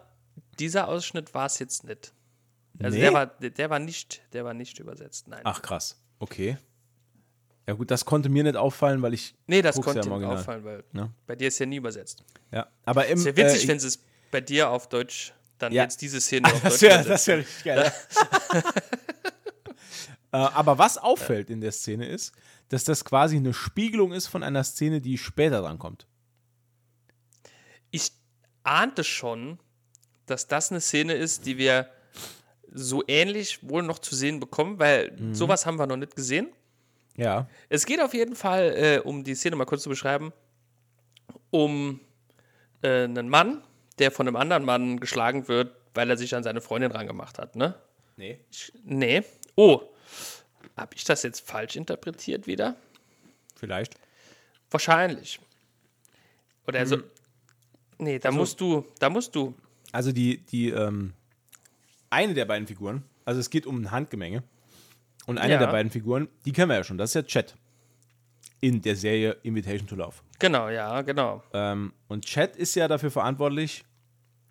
dieser Ausschnitt war es jetzt nicht. Also Nee? der war, der, war nicht, der war nicht übersetzt, nein. Ach krass. Okay. Ja gut, das konnte mir nicht auffallen, weil ich nee, das ja konnte im mir auffallen, weil Ja. bei dir ist ja nie übersetzt. Ja. Aber im, Sehr witzig, äh, wenn sie es bei dir auf Deutsch, dann Ja. jetzt diese Szene *laughs* auf Das Deutsch wäre übersetzt. wär richtig geil. *laughs* äh, aber was auffällt in der Szene ist, dass das quasi eine Spiegelung ist von einer Szene, die später dran kommt. ich ahnte schon, dass das eine Szene ist, die wir so ähnlich wohl noch zu sehen bekommen, weil Mhm. sowas haben wir noch nicht gesehen. Ja. Es geht auf jeden Fall, äh, um die Szene mal kurz zu beschreiben, um äh, einen Mann, der von einem anderen Mann geschlagen wird, weil er sich an seine Freundin rangemacht hat, ne? Nee. Ich, nee. Oh, habe ich das jetzt falsch interpretiert wieder? Vielleicht. Wahrscheinlich. Oder also, Mhm. nee, da musst du, da musst du, Also die, die, ähm, eine der beiden Figuren, also es geht um ein Handgemenge. Und eine Ja. der beiden Figuren, die kennen wir ja schon, das ist ja Chat. In der Serie Invitation to Love. genau, ja, genau. Ähm, und Chat ist ja dafür verantwortlich,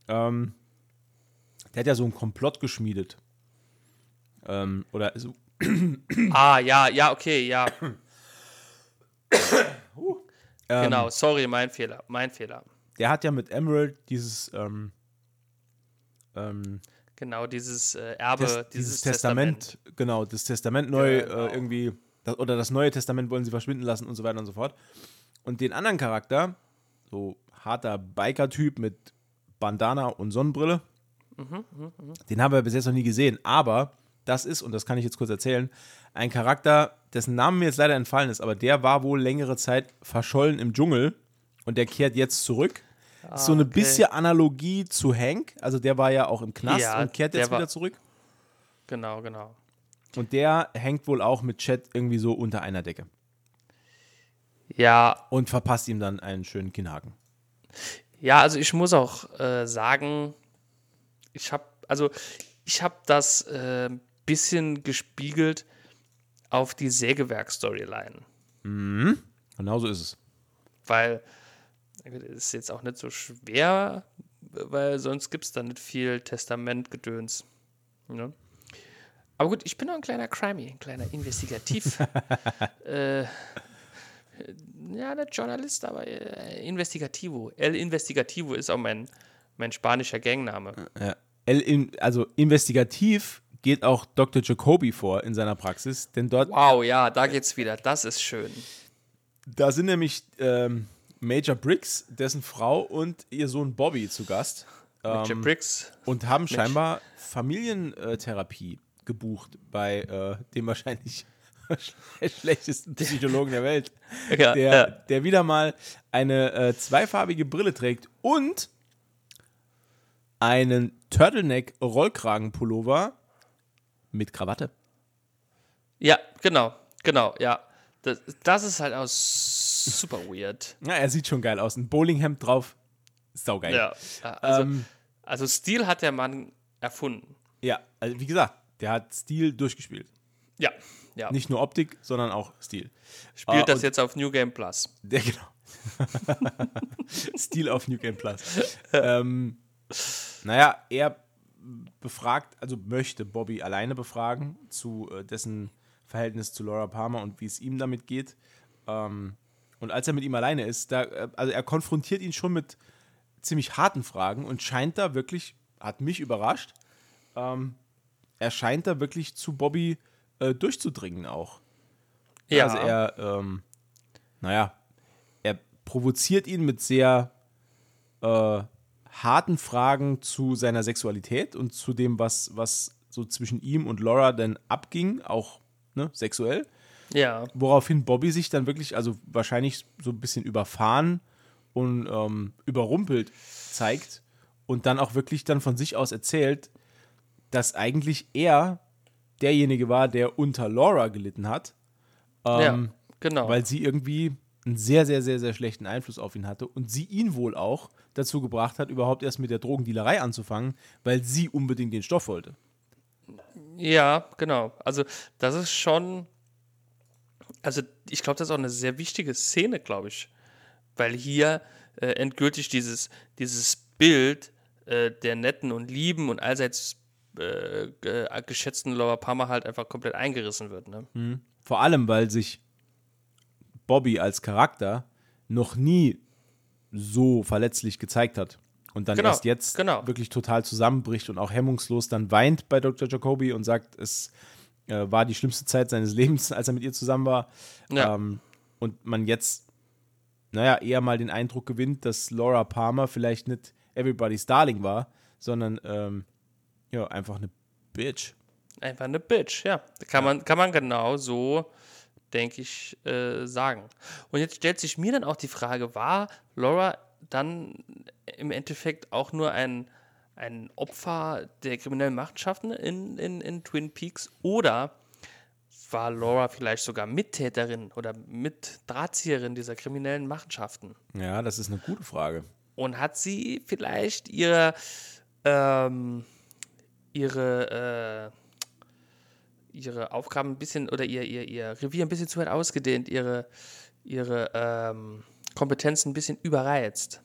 ähm, der hat ja so einen Komplott geschmiedet. Ähm, oder so, Ah, ja, ja, okay, ja. *coughs* ähm, genau, sorry, mein Fehler, mein Fehler. der hat ja mit Emerald dieses, ähm, ähm, Genau, dieses äh, Erbe, Tes dieses, dieses Testament, genau, das Testament neu Genau. äh, irgendwie, das, oder das neue Testament wollen sie verschwinden lassen und so weiter und so fort. Und den anderen Charakter, so harter Biker-Typ mit Bandana und Sonnenbrille, Mhm, den haben wir bis jetzt noch nie gesehen, aber das ist, und das kann ich jetzt kurz erzählen, ein Charakter, dessen Name mir jetzt leider entfallen ist, aber der war wohl längere Zeit verschollen im Dschungel und der kehrt jetzt zurück. ist so eine Ah, okay. bisschen Analogie zu Hank, also der war ja auch im Knast Ja, und kehrt jetzt wieder zurück. Genau, genau. Und der hängt wohl auch mit Chat irgendwie so unter einer Decke Ja, und verpasst ihm dann einen schönen Kinnhaken. ja, also ich muss auch äh, sagen, ich habe, also ich habe das äh, bisschen gespiegelt auf die Sägewerk-Storyline. Genau so ist es. weil es ist jetzt auch nicht so schwer, weil sonst gibt es da nicht viel Testamentgedöns. Ne? Aber gut, ich bin auch ein kleiner Crimey, ein kleiner Investigativ. *laughs* äh, ja, nicht Journalist, aber äh, Investigativo. El Investigativo ist auch mein, mein spanischer Gangname. Ja. El in, also investigativ geht auch Dr. Jacoby vor in seiner Praxis, denn dort, Wow, ja, da geht's wieder. Das ist schön. da sind nämlich ähm, Major Briggs, dessen Frau und ihr Sohn Bobby zu Gast Major ähm, Briggs. und haben scheinbar Familientherapie gebucht bei äh, dem wahrscheinlich *laughs* schlechtesten Psychologen der Welt, *laughs* Ja, der, ja. der wieder mal eine äh, zweifarbige Brille trägt und einen Turtleneck-Rollkragenpullover mit Krawatte. ja, genau, genau, ja. Das, das ist halt auch super weird. *laughs* Ja, er sieht schon geil aus. Ein Bowlinghemd drauf. Saugeil. Ja. Also, Ähm, also Stil hat der Mann erfunden. ja, also wie gesagt, der hat Stil durchgespielt. Ja, ja. Nicht nur Optik, sondern auch Stil. Spielt Ah, das jetzt auf New Game Plus. *laughs* Der, genau. *laughs* Stil auf New Game Plus. ähm, naja, er befragt, also möchte Bobby alleine befragen zu äh, dessen Verhältnis zu Laura Palmer und wie es ihm damit geht. Ähm, und als er mit ihm alleine ist, da, äh, also er konfrontiert ihn schon mit ziemlich harten Fragen und scheint da wirklich, hat mich überrascht, ähm, er scheint da wirklich zu Bobby äh, durchzudringen auch. Ja, Also er, ähm, naja, er provoziert ihn mit sehr äh, harten Fragen zu seiner Sexualität und zu dem, was, was so zwischen ihm und Laura denn abging, auch ne, sexuell. ja, Woraufhin Bobby sich dann wirklich, also wahrscheinlich so ein bisschen überfahren und ähm, überrumpelt zeigt und dann auch wirklich dann von sich aus erzählt, dass eigentlich er derjenige war, der unter Laura gelitten hat. Ähm, ja, genau. weil sie irgendwie einen sehr, sehr, sehr, sehr schlechten Einfluss auf ihn hatte und sie ihn wohl auch dazu gebracht hat, überhaupt erst mit der Drogendealerei anzufangen, weil sie unbedingt den Stoff wollte. Ja, genau. Also das ist schon, also ich glaube, das ist auch eine sehr wichtige Szene, glaube ich, weil hier äh, endgültig dieses, dieses Bild äh, der netten und lieben und allseits äh, ge- geschätzten Laura Palmer halt einfach komplett eingerissen wird. Ne? Vor allem, weil sich Bobby als Charakter noch nie so verletzlich gezeigt hat. Und dann Genau, erst jetzt genau. wirklich total zusammenbricht und auch hemmungslos dann weint bei Dr. Jacoby und sagt, es äh, war die schlimmste Zeit seines *laughs* Lebens, als er mit ihr zusammen war. Ja. Ähm, und man jetzt, naja, eher mal den Eindruck gewinnt, dass Laura Palmer vielleicht nicht Everybody's Darling war, sondern ähm, ja, einfach eine Bitch. Einfach eine Bitch, ja. Kann, Man, kann man genau so, denke ich, äh, sagen. Und jetzt stellt sich mir dann auch die Frage, war Laura dann im Endeffekt auch nur ein, ein Opfer der kriminellen Machenschaften in, in, in Twin Peaks oder war Laura vielleicht sogar Mittäterin oder Mitdrahtzieherin dieser kriminellen Machenschaften? Ja, das ist eine gute Frage. Und hat sie vielleicht ihre, ähm, ihre, äh, ihre Aufgaben ein bisschen oder ihr, ihr, ihr Revier ein bisschen zu weit ausgedehnt, ihre, ihre ähm, Kompetenzen ein bisschen überreizt?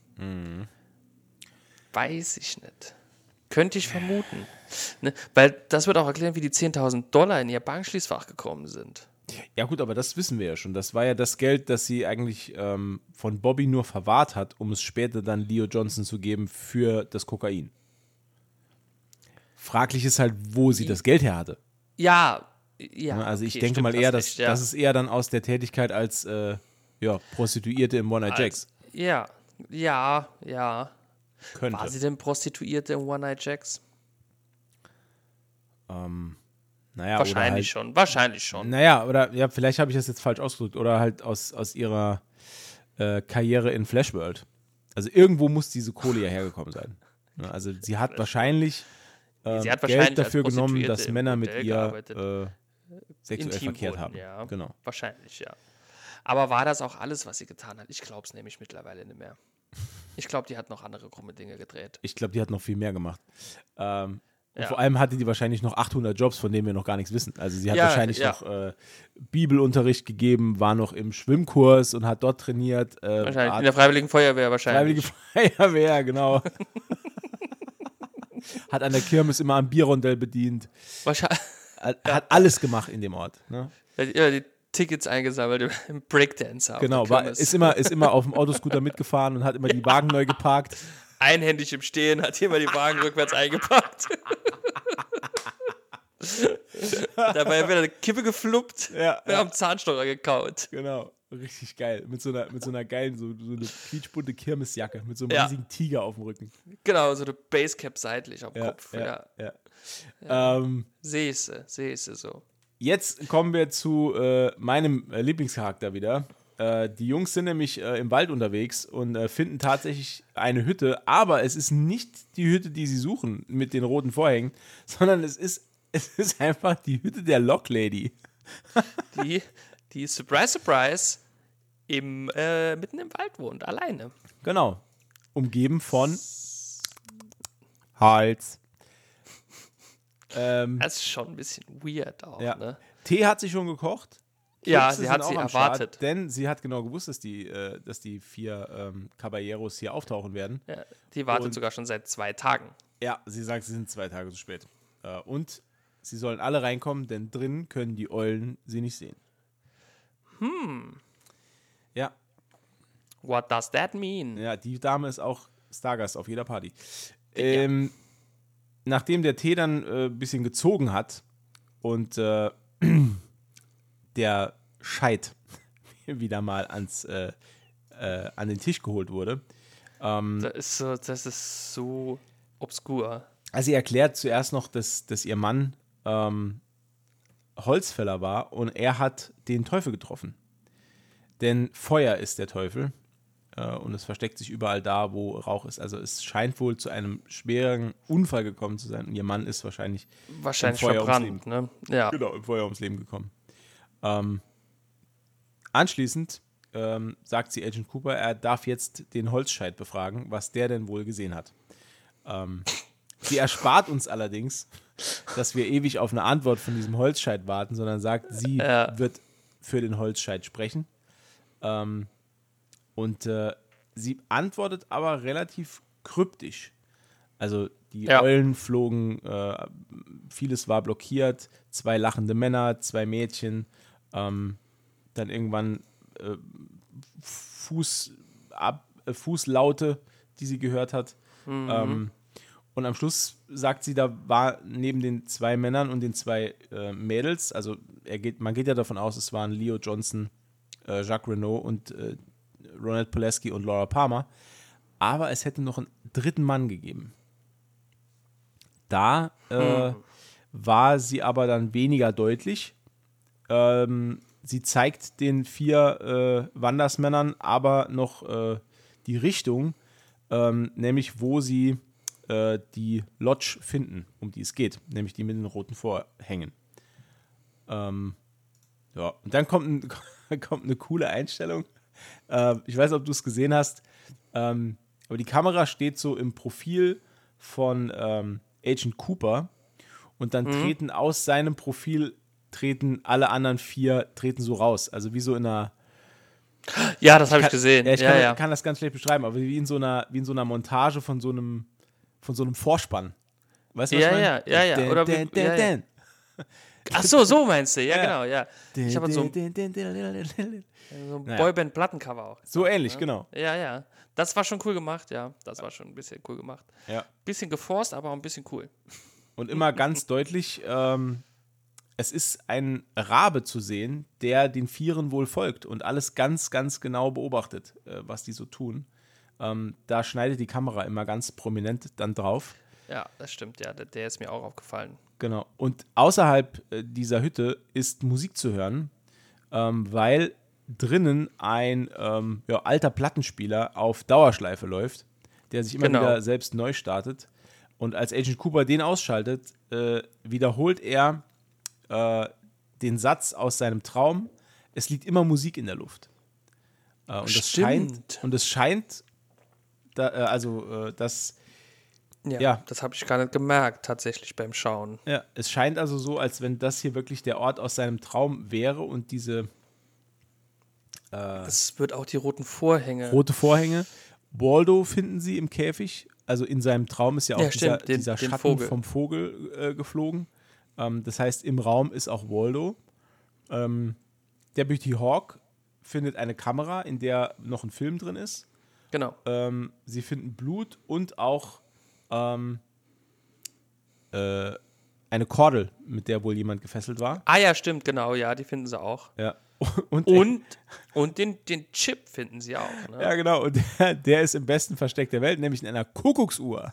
Weiß ich nicht. Könnte ich vermuten. Ne? Weil das wird auch erklären, wie die 10.000 Dollar in ihr Bankschließfach gekommen sind. Ja, gut, aber das wissen wir ja schon. Das war ja das Geld, das sie eigentlich ähm, von Bobby nur verwahrt hat, um es später dann Leo Johnson zu geben für das Kokain. Fraglich ist halt, wo sie das Geld her hatte. Ja, ja. Ne, Also ich okay, denke mal eher, dass recht, ja. das ist eher dann aus der Tätigkeit als äh, ja, Prostituierte im One Night Jacks Ja, ja, ja. könnte. War sie denn Prostituierte im One Night Jacks? naja, Wahrscheinlich halt, schon, wahrscheinlich schon. Naja, oder ja, vielleicht habe ich das jetzt falsch ausgedrückt. Oder halt aus, aus ihrer äh, Karriere in Flashworld. Also irgendwo muss diese Kohle ja hergekommen sein. Ne, Also sie hat wahrscheinlich, ähm, sie hat Geld wahrscheinlich dafür als genommen, dass Männer mit ihr äh, sexuell verkehrt wurden, haben. ja. Genau. Wahrscheinlich, ja. Aber war das auch alles, was sie getan hat? Ich glaube es nämlich mittlerweile nicht mehr. Ich glaube, die hat noch andere krumme Dinge gedreht. Ich glaube, die hat noch viel mehr gemacht. Ähm, und Ja. vor allem hatte die wahrscheinlich noch 800 Jobs, von denen wir noch gar nichts wissen. Also sie hat Ja, wahrscheinlich ja. noch äh, Bibelunterricht gegeben, war noch im Schwimmkurs und hat dort trainiert. Äh, Wahrscheinlich. Art- In der Freiwilligen Feuerwehr wahrscheinlich. Freiwillige Feuerwehr, genau. *laughs* hat an der Kirmes immer am Bierrondell bedient. wahrscheinlich Hat, hat alles gemacht in dem Ort. Ne? hat immer die Tickets eingesammelt im Breakdance. auf Genau, war, ist, immer, ist immer auf dem Autoscooter mitgefahren und hat immer die Wagen neu geparkt. Einhändig im Stehen, hat immer die Wagen rückwärts eingepackt. *laughs* Dabei wird eine Kippe gefluppt, Ja, wir haben Zahnstocher gekaut. Genau, richtig geil. Mit so einer, mit so einer geilen, so, so eine quietschbunte Kirmesjacke, mit so einem Ja. riesigen Tiger auf dem Rücken. Genau, so eine Basecap seitlich am Ja, Kopf. ja, Ja, ja. Ähm, ich sie so. Jetzt kommen wir zu äh, meinem äh, Lieblingscharakter wieder. Äh, die Jungs sind nämlich äh, im Wald unterwegs und äh, finden tatsächlich eine Hütte, aber es ist nicht die Hütte, die sie suchen mit den roten Vorhängen, sondern es ist, *laughs* es ist einfach die Hütte der Locklady. Die, die Surprise, Surprise, im, äh, mitten im Wald wohnt, alleine. Genau. Umgeben von Hals. Ähm, Das ist schon ein bisschen weird auch, ja. ne? Tee hat sie schon gekocht. Ja, Kekse sie hat sie am Start, erwartet. denn sie hat genau gewusst, dass die, äh, dass die vier ähm, Caballeros hier auftauchen werden. Ja, die wartet Und- sogar schon seit zwei Tagen. Ja, sie sagt, sie sind zwei Tage zu spät. Äh, und sie sollen alle reinkommen, denn drin können die Eulen sie nicht sehen. Hm. Ja, What does that mean? ja, die Dame ist auch Stargast auf jeder Party. Ähm, nachdem der Tee dann ein äh, bisschen gezogen hat und äh, *clears throat* der Scheit *laughs* wieder mal ans, äh, äh, an den Tisch geholt wurde, ähm, Das ist so, das ist so obskur. Also sie erklärt zuerst noch, dass, dass ihr Mann ähm, Holzfäller war und er hat den Teufel getroffen. Denn Feuer ist der Teufel äh, und es versteckt sich überall da, wo Rauch ist. Also es scheint wohl zu einem schweren Unfall gekommen zu sein und ihr Mann ist wahrscheinlich Wahrscheinlich Feuer ums verbrannt, ne? Ja. genau, im Feuer ums Leben gekommen. Ähm, anschließend ähm, sagt sie Agent Cooper, er darf jetzt den Holzscheit befragen, was der denn wohl gesehen hat. Ähm, sie erspart uns allerdings, dass wir ewig auf eine Antwort von diesem Holzscheit warten, sondern sagt, sie Ja. wird für den Holzscheit sprechen. Ähm, und äh, sie antwortet aber relativ kryptisch. Also die Ja. Eulen flogen, äh, vieles war blockiert, zwei lachende Männer, zwei Mädchen, ähm, dann irgendwann äh, Fuß, ab, äh, Fußlaute, die sie gehört hat. Ähm, und am Schluss sagt sie, da war neben den zwei Männern und den zwei äh, Mädels, also er geht, man geht ja davon aus, es waren Leo Johnson, äh, Jacques Renault und äh, Ronald Poleski und Laura Palmer, aber es hätte noch einen dritten Mann gegeben. Da äh, war sie aber dann weniger deutlich. Ähm, sie zeigt den vier äh, Wandersmännern aber noch äh, die Richtung, ähm, nämlich wo sie äh, die Lodge finden, um die es geht, nämlich die mit den roten Vorhängen. Ähm, ja, und dann kommt, ein, *laughs* kommt eine coole Einstellung. Äh, ich weiß nicht, ob du es gesehen hast, ähm, aber die Kamera steht so im Profil von ähm, Agent Cooper und dann treten aus seinem Profil treten alle anderen vier treten so raus, also wie so in einer Ja, das habe ich gesehen. Ja, ich ja, kann, ja. kann das ganz schlecht beschreiben, aber wie in so einer, wie in so einer Montage von so einem, von so einem Vorspann. Weißt du, was Ja, ich meine? ja, ja, ja. Oder ja, ja. dan. Ach so, so meinst du. Ja, Ja. genau, ja. Ich habe so so ein. Boyband-Plattencover auch. So ähnlich, genau. Ja, ja. Das war schon cool gemacht, ja. Das war schon ein bisschen cool gemacht. Ja. Bisschen geforst, aber auch ein bisschen cool. Und immer ganz *laughs* deutlich, ähm, es ist ein Rabe zu sehen, der den Vieren wohl folgt und alles ganz, ganz genau beobachtet, äh, was die so tun. Ähm, da schneidet die Kamera immer ganz prominent dann drauf. Ja, das stimmt, ja. Der, der ist mir auch aufgefallen. Genau. Und außerhalb äh, dieser Hütte ist Musik zu hören, ähm, weil drinnen ein ähm, ja, alter Plattenspieler auf Dauerschleife läuft, der sich immer Genau. wieder selbst neu startet. Und als Agent Cooper den ausschaltet, äh, wiederholt er äh, den Satz aus seinem Traum: Es liegt immer Musik in der Luft. Äh, und das scheint, Stimmt. und es scheint, da, äh, also, äh, dass Ja, Ja. das habe ich gar nicht gemerkt, tatsächlich beim Schauen. Ja, es scheint also so, als wenn das hier wirklich der Ort aus seinem Traum wäre und diese Es wird auch die roten Vorhänge. rote Vorhänge. Waldo finden sie im Käfig. Also in seinem Traum ist ja auch Ja, dieser, den- dieser den Schatten Vogel. vom Vogel äh, geflogen. Ähm, das heißt, im Raum ist auch Waldo. Ähm, Deputy Hawk findet eine Kamera, in der noch ein Film drin ist. Genau. Ähm, sie finden Blut und auch ähm, äh, eine Kordel, mit der wohl jemand gefesselt war. Ah ja, stimmt, genau, ja, die finden sie auch. Ja. *laughs* Und, Und, und den, den Chip finden sie auch. Ne? Ja, genau. Und der, der ist im besten Versteck der Welt, nämlich in einer Kuckucksuhr.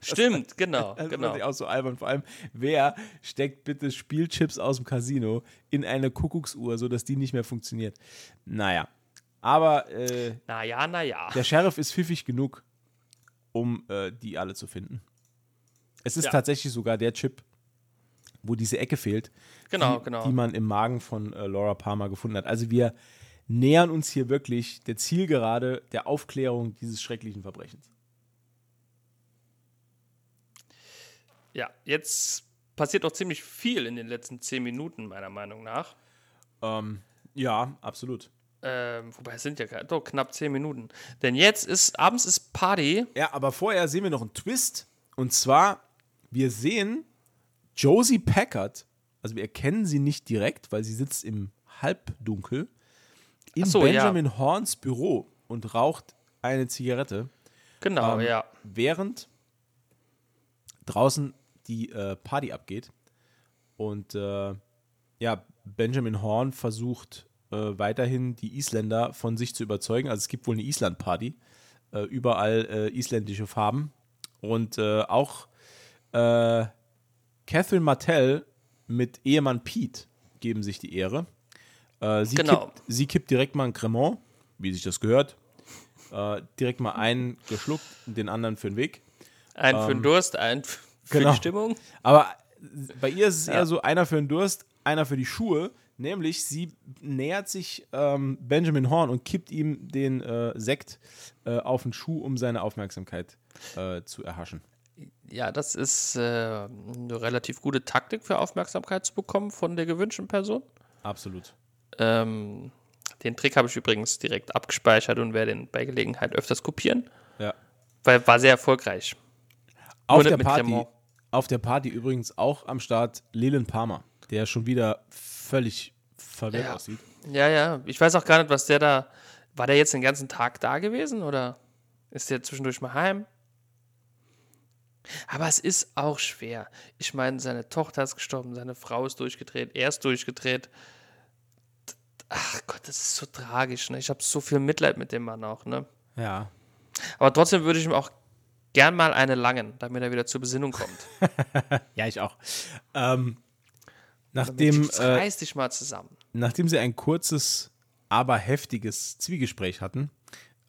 Stimmt, genau, Das *laughs* genau. fand ich auch so albern. Vor allem, wer steckt bitte Spielchips aus dem Casino in eine Kuckucksuhr, sodass die nicht mehr funktioniert? Naja. Aber äh, Naja, naja. der Sheriff ist pfiffig genug, um äh, die alle zu finden. Es ist Ja. tatsächlich sogar der Chip, wo diese Ecke fehlt, Genau, die, genau. die man im Magen von äh, Laura Palmer gefunden hat. Also wir nähern uns hier wirklich der Zielgerade der Aufklärung dieses schrecklichen Verbrechens. Ja, jetzt passiert auch ziemlich viel in den letzten zehn Minuten, meiner Meinung nach. Ähm, ja, absolut. Ähm, wobei es sind ja doch knapp zehn Minuten. Denn jetzt ist, abends ist Party. Ja, aber vorher sehen wir noch einen Twist. Und zwar, wir sehen Josie Packard, also wir erkennen sie nicht direkt, weil sie sitzt im Halbdunkel, in so, ja. Benjamin Horns Büro und raucht eine Zigarette, Genau, Ähm, ja. während draußen die äh, Party abgeht. Und äh, ja, Benjamin Horn versucht äh, weiterhin die Isländer von sich zu überzeugen. Also es gibt wohl eine Island-Party, äh, überall äh, isländische Farben. Und äh, auch äh, Catherine Martell mit Ehemann Pete geben sich die Ehre. Äh, sie, Genau. kippt, sie kippt direkt mal ein Cremant, wie sich das gehört. Direkt mal einen geschluckt den anderen für den Weg. Ein für den Durst, ein f- für Ähm, genau. die Stimmung. Aber bei ihr ist es Ja. eher so einer für den Durst, einer für die Schuhe. Nämlich, sie nähert sich ähm, Benjamin Horn und kippt ihm den äh, Sekt äh, auf den Schuh, um seine Aufmerksamkeit äh, zu erhaschen. Ja, das ist äh, eine relativ gute Taktik für Aufmerksamkeit zu bekommen von der gewünschten Person. Absolut. Ähm, den Trick habe ich übrigens direkt abgespeichert und werde ihn bei Gelegenheit öfters kopieren, Ja. weil war sehr erfolgreich. Auf der, Party, Cremant. auf der Party übrigens auch am Start Leland Palmer, der schon wieder völlig verwirrt Ja. aussieht. Ja, ja. Ich weiß auch gar nicht, was der da. War der jetzt den ganzen Tag da gewesen oder ist der zwischendurch mal heim? Aber es ist auch schwer. Ich meine, seine Tochter ist gestorben, seine Frau ist durchgedreht, er ist durchgedreht. Ach Gott, das ist so tragisch. Ne? Ich habe so viel Mitleid mit dem Mann auch. Ne? Ja. Aber trotzdem würde ich ihm auch gern mal eine langen, damit er wieder zur Besinnung kommt. *laughs* Ja, ich auch. Ähm, nachdem, äh, reiß dich mal zusammen. nachdem sie ein kurzes, aber heftiges Zwiegespräch hatten,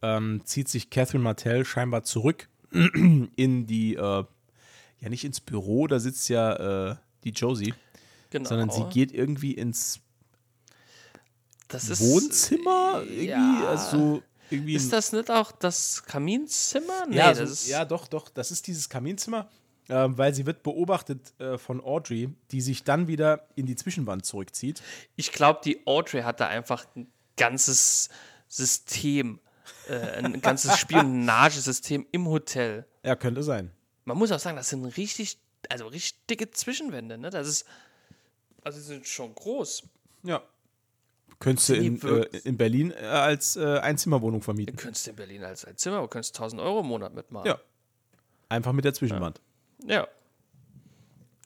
ähm, zieht sich Catherine Martell scheinbar zurück *clears throat* in die, äh, ja nicht ins Büro, da sitzt ja äh, die Josie, Genau. sondern sie geht irgendwie ins ist, Wohnzimmer, irgendwie, ja. also so irgendwie Ist das nicht auch das Kaminzimmer? Nee, ja, das so, ist. ja, doch, doch. Das ist dieses Kaminzimmer, ähm, weil sie wird beobachtet äh, von Audrey, die sich dann wieder in die Zwischenwand zurückzieht. Ich glaube, die Audrey hat da einfach ein ganzes System, äh, ein ganzes *laughs* Spionagesystem im Hotel. Ja, könnte sein. Man muss auch sagen, das sind richtig, also richtig dicke Zwischenwände, ne? Das ist, also sie sind schon groß. Ja. Könntest du in, äh, in Berlin äh, als äh, Einzimmerwohnung Du vermieten. könntest in Berlin als ein Zimmer, du könntest 1000 Euro im Monat mitmachen. Ja. Einfach mit der Zwischenwand. ja.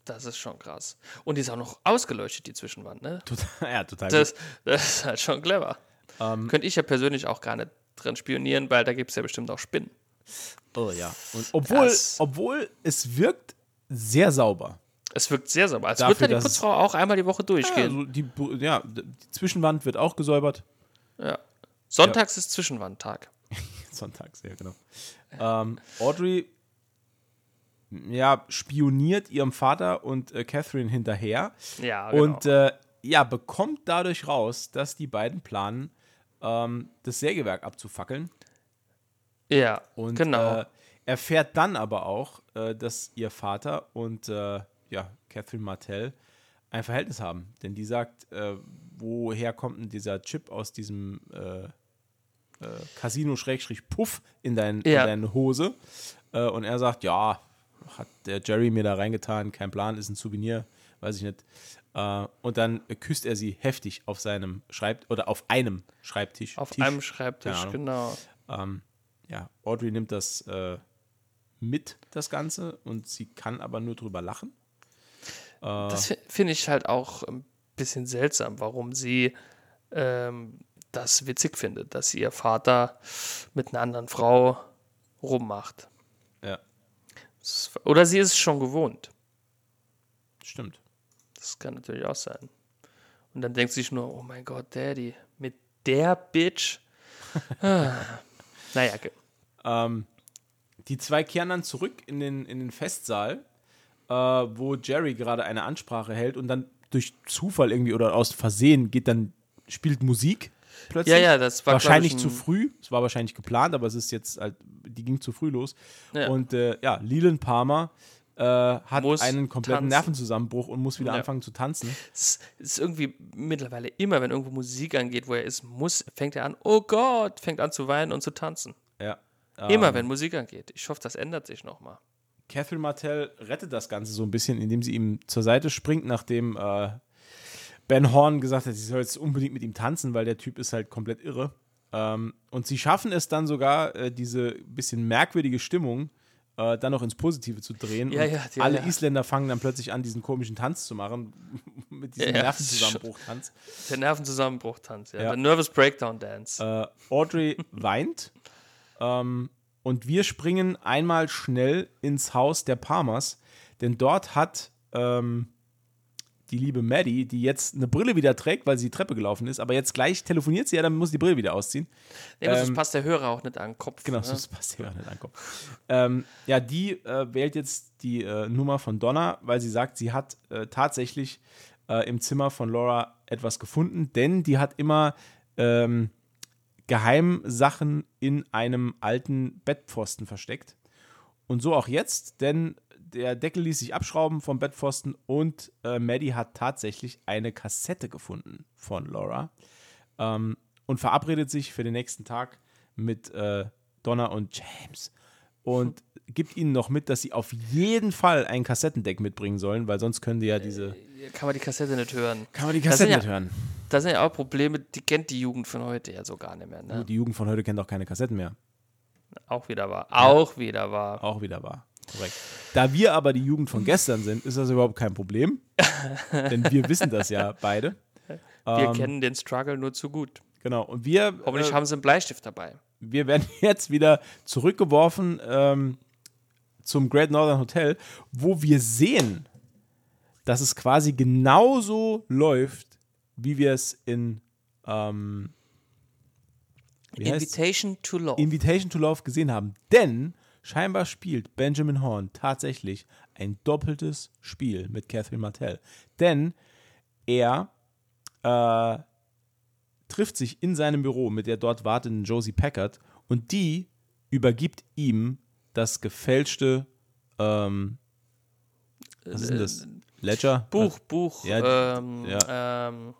Das ist schon krass. Und die ist auch noch ausgeleuchtet, die Zwischenwand, ne? Total, ja, total. Das, das ist halt schon clever. Ähm. Könnte ich ja persönlich auch gar nicht drin spionieren, weil da gibt es ja bestimmt auch Spinnen. Oh ja. Und obwohl, Das- obwohl es wirkt sehr sauber. Es wirkt sehr sauber. Als Dafür, würde da die es- Putzfrau auch einmal die Woche Ja, durchgehen. also die, ja, die Zwischenwand wird auch gesäubert. Ja. Sonntags ist Zwischenwandtag. *laughs* Sonntags, ja, genau. Ähm, Audrey ja, spioniert ihrem Vater und äh, Catherine hinterher Ja, genau. und äh, ja, bekommt dadurch raus, dass die beiden planen, ähm, das Sägewerk abzufackeln. ja, Und genau. äh, erfährt dann aber auch, äh, dass ihr Vater und äh, ja, Catherine Martell ein Verhältnis haben. Denn die sagt, äh, woher kommt denn dieser Chip aus diesem Casino-Puff in, dein, Ja. in deine Hose? Und er sagt, ja, hat der Jerry mir da reingetan, kein Plan, ist ein Souvenir, weiß ich nicht. Äh, und dann küsst er sie heftig auf seinem Schreibtisch oder auf einem Schreibtisch. Auf Tisch. einem Schreibtisch, genau. Ähm, ja, Audrey nimmt das äh, mit, das Ganze, und sie kann aber nur drüber lachen. Das fi- finde ich halt auch ein bisschen seltsam, warum sie ähm, das witzig findet, dass ihr Vater mit einer anderen Frau rummacht. Oder sie ist es schon gewohnt. Stimmt. Das kann natürlich auch sein. Und dann denkt sie sich nur, oh mein Gott, Daddy, mit der Bitch. *laughs* Ah. naja, okay. Ähm, die zwei kehren dann zurück in den, in den Festsaal, äh, wo Jerry gerade eine Ansprache hält und dann durch Zufall irgendwie oder aus Versehen geht dann, spielt Musik plötzlich. Ja, ja, das war, wahrscheinlich zu früh. Es war wahrscheinlich geplant, aber es ist jetzt halt, die ging zu früh los. Ja. Und äh, ja, Leland Palmer äh, hat Muss einen kompletten tanzen. Nervenzusammenbruch und muss wieder Ja. anfangen zu tanzen. Es ist irgendwie mittlerweile immer, wenn irgendwo Musik angeht, wo er ist, muss, fängt er an, oh Gott, fängt an zu weinen und zu tanzen. Ja. Immer, Ähm, wenn Musik angeht. Ich hoffe, das ändert sich nochmal. Catherine Martell rettet das Ganze so ein bisschen, indem sie ihm zur Seite springt, nachdem äh, Ben Horn gesagt hat, sie soll jetzt unbedingt mit ihm tanzen, weil der Typ ist halt komplett irre. Ähm, und sie schaffen es dann sogar, äh, diese bisschen merkwürdige Stimmung äh, dann noch ins Positive zu drehen. Ja, ja, ja, alle. Isländer fangen dann plötzlich an, diesen komischen Tanz zu machen, *laughs* mit diesem Nervenzusammenbruch-Tanz. Der Nervenzusammenbruch-Tanz, ja. Der Nervous Breakdown-Dance. Äh, Audrey *laughs* weint ähm, und wir springen einmal schnell ins Haus der Palmers, denn dort hat ähm, die liebe Maddie, die jetzt eine Brille wieder trägt, weil sie die Treppe gelaufen ist, aber jetzt gleich telefoniert sie ja, dann muss die Brille wieder ausziehen. nee, aber sonst ähm, passt der Hörer auch nicht an den Kopf. Genau, ne? das passt ja auch nicht ankommen. ähm, ja, die äh, wählt jetzt die äh, Nummer von Donna, weil sie sagt, sie hat äh, tatsächlich äh, im Zimmer von Laura etwas gefunden, denn die hat immer ähm, Geheimsachen in einem alten Bettpfosten versteckt. Und so auch jetzt, denn der Deckel ließ sich abschrauben vom Bettpfosten und äh, Maddie hat tatsächlich eine Kassette gefunden von Laura ähm, und verabredet sich für den nächsten Tag mit äh, Donna und James und *laughs* gibt ihnen noch mit, dass sie auf jeden Fall ein Kassettendeck mitbringen sollen, weil sonst können die ja diese. Kann man die Kassette nicht hören. Kann man die Kassette ja- nicht hören? Das sind ja auch Probleme, die kennt die Jugend von heute ja so gar nicht mehr. Ne? Die Jugend von heute kennt auch keine Kassetten mehr. Auch wieder wahr. Auch wieder wahr. Auch wieder wahr. Korrekt. Da wir aber die Jugend von gestern sind, ist das überhaupt kein Problem. *laughs* denn wir wissen das ja beide. Wir Ähm, kennen den Struggle nur zu gut. Genau. Und wir, Hoffentlich äh, haben sie einen Bleistift dabei. wir werden *laughs* jetzt wieder zurückgeworfen ähm, zum Great Northern Hotel, wo wir sehen, dass es quasi genauso läuft, wie wir es in ähm, wie heißt's? Invitation to Love. Invitation to Love gesehen haben. Denn scheinbar spielt Benjamin Horn tatsächlich ein doppeltes Spiel mit Catherine Martell. Denn er äh, trifft sich in seinem Büro mit der dort wartenden Josie Packard und die übergibt ihm das gefälschte, ähm, was ist denn das? Ledger? Buch, Buch, Ja, ähm, ja. ähm,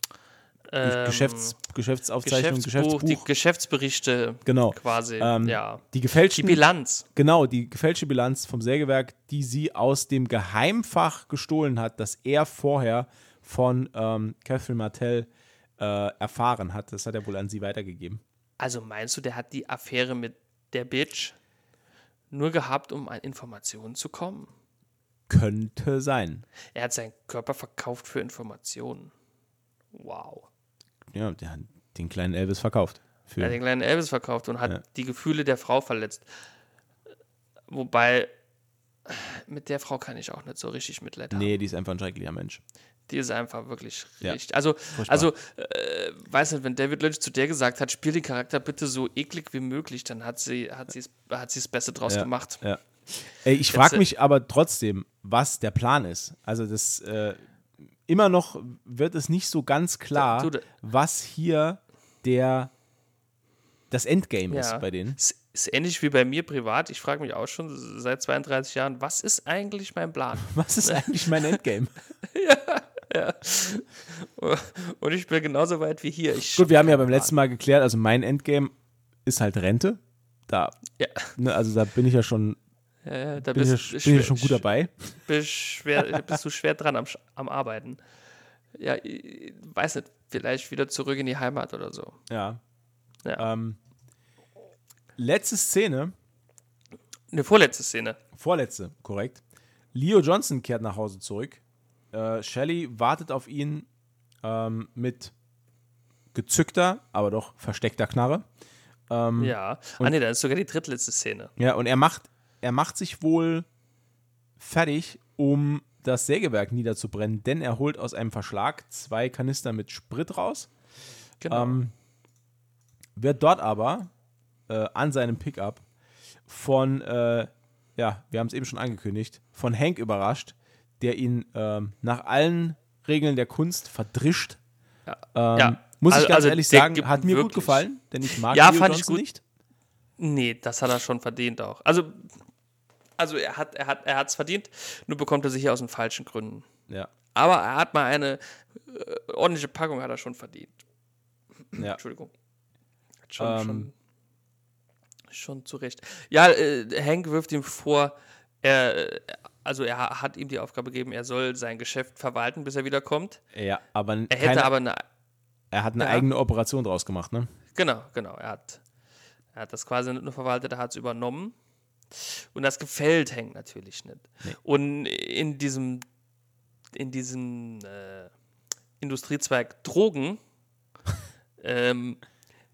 Äh, Geschäfts, Geschäftsaufzeichnung, Geschäftsbuch, die Geschäftsbuch. Geschäftsberichte Genau. quasi, Ähm, ja. Die Die gefälschten Bilanz. Genau, die gefälschte Bilanz vom Sägewerk, die sie aus dem Geheimfach gestohlen hat, das er vorher von ähm, Catherine Martell äh, erfahren hat. Das hat er wohl an sie weitergegeben. Also meinst du, der hat die Affäre mit der Bitch nur gehabt, um an Informationen zu kommen? Könnte sein. Er hat seinen Körper verkauft für Informationen. Wow. Ja, der hat den kleinen Elvis verkauft. Für, Er hat den kleinen Elvis verkauft und hat Ja. die Gefühle der Frau verletzt. Wobei, mit der Frau kann ich auch nicht so richtig Mitleid haben. nee, die ist einfach ein schrecklicher Mensch. Die ist einfach wirklich Ja. richtig. Also, Furchtbar. also äh, weiß nicht, wenn David Lynch zu der gesagt hat, spiel den Charakter bitte so eklig wie möglich, dann hat sie hat sie hat sie das Beste draus Ja, gemacht. Ja. Ey, ich frage äh, mich aber trotzdem, was der Plan ist. Also das äh, immer noch wird es nicht so ganz klar, was hier der das Endgame Ja. ist bei denen. Ist, ist ähnlich wie bei mir privat. Ich frage mich auch schon seit 32 Jahren, was ist eigentlich mein Plan? *laughs* Was ist eigentlich mein Endgame? *laughs* Und ich bin genauso weit wie hier. Ich, Gut, wir haben ja beim letzten Mal geklärt, also mein Endgame ist halt Rente. Da, Ja. ne, also da bin ich ja schon, äh, da bin bist, ich ja schon gut dabei. bist, schwer, *laughs* bist du schwer dran am, am Arbeiten. Ja, ich weiß nicht, vielleicht wieder zurück in die Heimat oder so. Ja. Ja. Ähm, letzte Szene, Eine vorletzte Szene. vorletzte, korrekt. Leo Johnson kehrt nach Hause zurück. Äh, Shelley wartet auf ihn ähm, mit gezückter, aber doch versteckter Knarre. Ähm, Ja. Ah, nee, da ist sogar die drittletzte Szene. Ja, und er macht, er macht sich wohl fertig, um das Sägewerk niederzubrennen, denn er holt aus einem Verschlag zwei Kanister mit Sprit raus. Genau. Ähm, wird dort aber äh, an seinem Pickup von, äh, ja, wir haben es eben schon angekündigt, von Hank überrascht, der ihn ähm, nach allen Regeln der Kunst verdrischt. Ja. Ähm, Ja. Muss ich Also- ganz also ehrlich sagen, hat mir gut wirklich- gefallen, denn ich mag Ja, Leo fand ich Johnson gut. nicht. Nee, das hat er schon verdient auch. Also, also er hat er hat er hat's verdient, nur bekommt er sicher aus den falschen Gründen. Ja, Aber er hat mal eine äh, ordentliche Packung hat er schon verdient. ja. Entschuldigung. Hat Schon, Ähm. schon, schon zu Recht. Ja, äh, Hank wirft ihm vor, er, äh, also er hat ihm die Aufgabe gegeben, er soll sein Geschäft verwalten, bis er wiederkommt. ja aber, Er hätte keine, aber eine, er hat eine Ja. eigene Operation draus gemacht, ne? genau, genau, er hat, er hat das quasi nicht nur verwaltet, er hat es übernommen. Und das gefällt Hank natürlich nicht. Nee. Und in diesem, in diesem äh, Industriezweig Drogen, *laughs* ähm,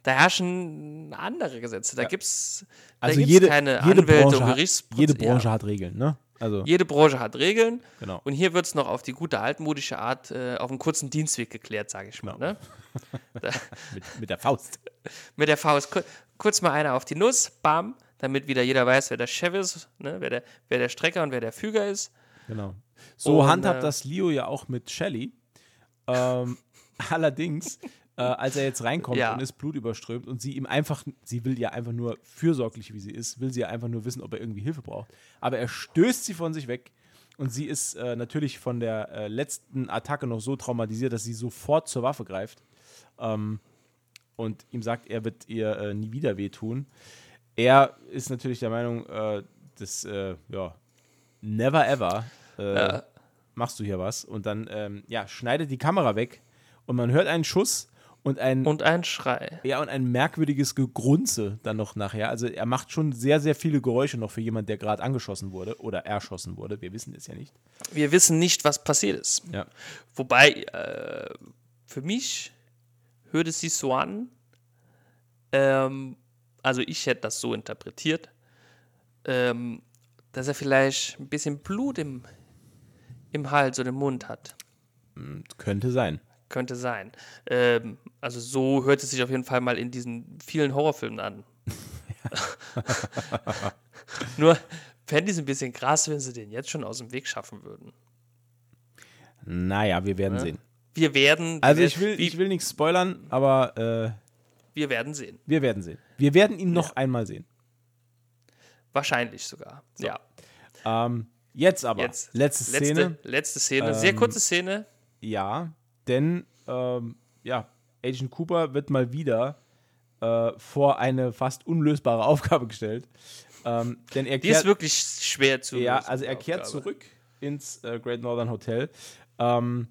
da herrschen andere Gesetze. Da Ja. gibt's, Also da gibt's jede, keine jede Anwälte Branche, und hat, Gerichtsproze- jede Branche ja. hat Regeln, ne? Also, Jede Branche hat Regeln genau. und hier wird es noch auf die gute altmodische Art äh, auf einen kurzen Dienstweg geklärt, sage ich mal. Genau. Ne? *laughs* Mit, mit der Faust. Mit der Faust kur kurz mal einer auf die Nuss, bam, damit wieder jeder weiß, wer der Chef ist, ne? wer, der, wer der Strecker und wer der Füger ist. Genau. So Und, handhabt äh, das Leo ja auch mit Shelly. Ähm, *laughs* allerdings, äh, als er jetzt reinkommt Ja. und ist blutüberströmt und sie ihm einfach, sie will ja einfach nur fürsorglich, wie sie ist, will sie ja einfach nur wissen, ob er irgendwie Hilfe braucht. Aber er stößt sie von sich weg und sie ist äh, natürlich von der äh, letzten Attacke noch so traumatisiert, dass sie sofort zur Waffe greift ähm, und ihm sagt, er wird ihr äh, nie wieder wehtun. Er ist natürlich der Meinung, äh, dass, äh, ja, never ever äh, Ja. machst du hier was. Und dann, ähm, ja, schneidet die Kamera weg und man hört einen Schuss und ein, Und ein Schrei. ja, und ein merkwürdiges Gegrunze dann noch nachher. Also er macht schon sehr, sehr viele Geräusche noch für jemanden, der gerade angeschossen wurde oder erschossen wurde. Wir wissen es ja nicht. Wir wissen nicht, was passiert ist. Ja. Wobei, äh, für mich hört es sich so an, ähm, also ich hätte das so interpretiert, ähm, dass er vielleicht ein bisschen Blut im, im Hals oder im Mund hat. Könnte sein. Könnte sein. Ähm, also so hört es sich auf jeden Fall mal in diesen vielen Horrorfilmen an. *laughs* Nur fände ich es ein bisschen krass, wenn sie den jetzt schon aus dem Weg schaffen würden. Naja, wir werden sehen. Wir werden. Also ich will, ich will nichts spoilern, aber äh, wir werden sehen. wir werden sehen. Wir werden ihn noch einmal sehen. Wahrscheinlich sogar. Ja. Ähm, jetzt aber, Jetzt. letzte Szene. Letzte, letzte Szene. Sehr Ähm, kurze Szene. Ja, denn ähm, ja, Agent Cooper wird mal wieder äh, vor eine fast unlösbare *laughs* Aufgabe gestellt. Ähm, denn er Die ist kehrt, wirklich schwer zu ja, also er kehrt Aufgabe. zurück ins äh, Great Northern Hotel, ähm,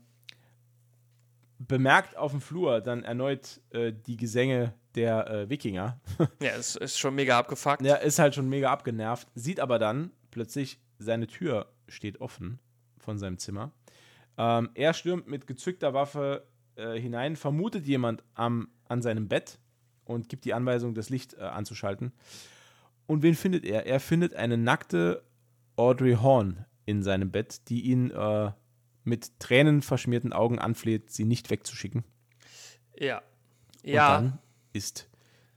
bemerkt auf dem Flur dann erneut äh, die Gesänge der äh, Wikinger. *laughs* Ja, es ist schon mega abgefuckt. er ist halt schon mega abgenervt, sieht aber dann plötzlich, seine Tür steht offen von seinem Zimmer. Ähm, er stürmt mit gezückter Waffe äh, hinein, vermutet jemand am, an seinem Bett und gibt die Anweisung, das Licht äh, anzuschalten. Und wen findet er? Er findet eine nackte Audrey Horn in seinem Bett, die ihn äh, mit tränenverschmierten Augen anfleht, sie nicht wegzuschicken. Ja. Und Ja, dann ist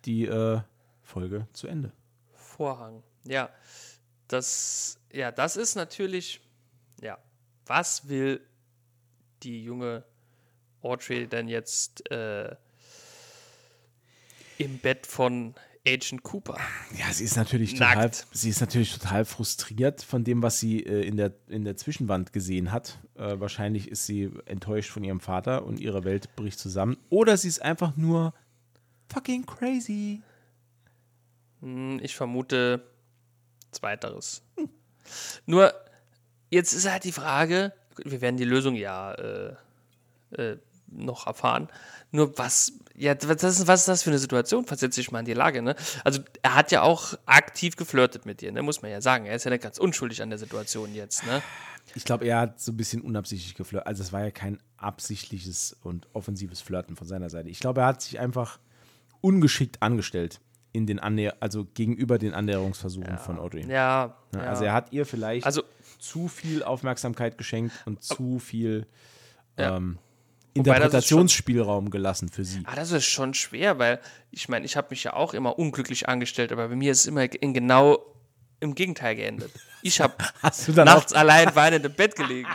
die äh, Folge zu Ende. Vorhang. Ja. Das, ja, das ist natürlich, ja, was will die junge Audrey denn jetzt äh, im Bett von Agent Cooper? Ja, sie ist natürlich Nackt. total, sie ist natürlich total frustriert von dem, was sie äh, in, der, in der Zwischenwand gesehen hat. Äh, wahrscheinlich ist sie enttäuscht von ihrem Vater und ihre Welt bricht zusammen. Oder sie ist einfach nur fucking crazy. Hm, Ich vermute Zweiteres. Nur, jetzt ist halt die Frage, wir werden die Lösung ja äh, äh, noch erfahren. Nur was, ja, was ist, was ist das für eine Situation? Versetze dich mal in die Lage, ne? Also, er hat ja auch aktiv geflirtet mit dir, ne? Muss man ja sagen. Er ist ja nicht ganz unschuldig an der Situation jetzt, ne? Ich glaube, er hat so ein bisschen unabsichtlich geflirtet. Also es war ja kein absichtliches und offensives Flirten von seiner Seite. Ich glaube, er hat sich einfach ungeschickt angestellt in den Annäher also gegenüber den Annäherungsversuchen von Audrey. Ja. Ja, ja. Also er hat ihr vielleicht Also- zu viel Aufmerksamkeit geschenkt und zu viel Ja. ähm, Interpretationsspielraum gelassen für sie. Ah, das ist schon schwer, weil ich meine, ich habe mich ja auch immer unglücklich angestellt, aber bei mir ist es immer in genau im Gegenteil geendet. Ich habe *laughs* nachts allein weinend im Bett gelegen.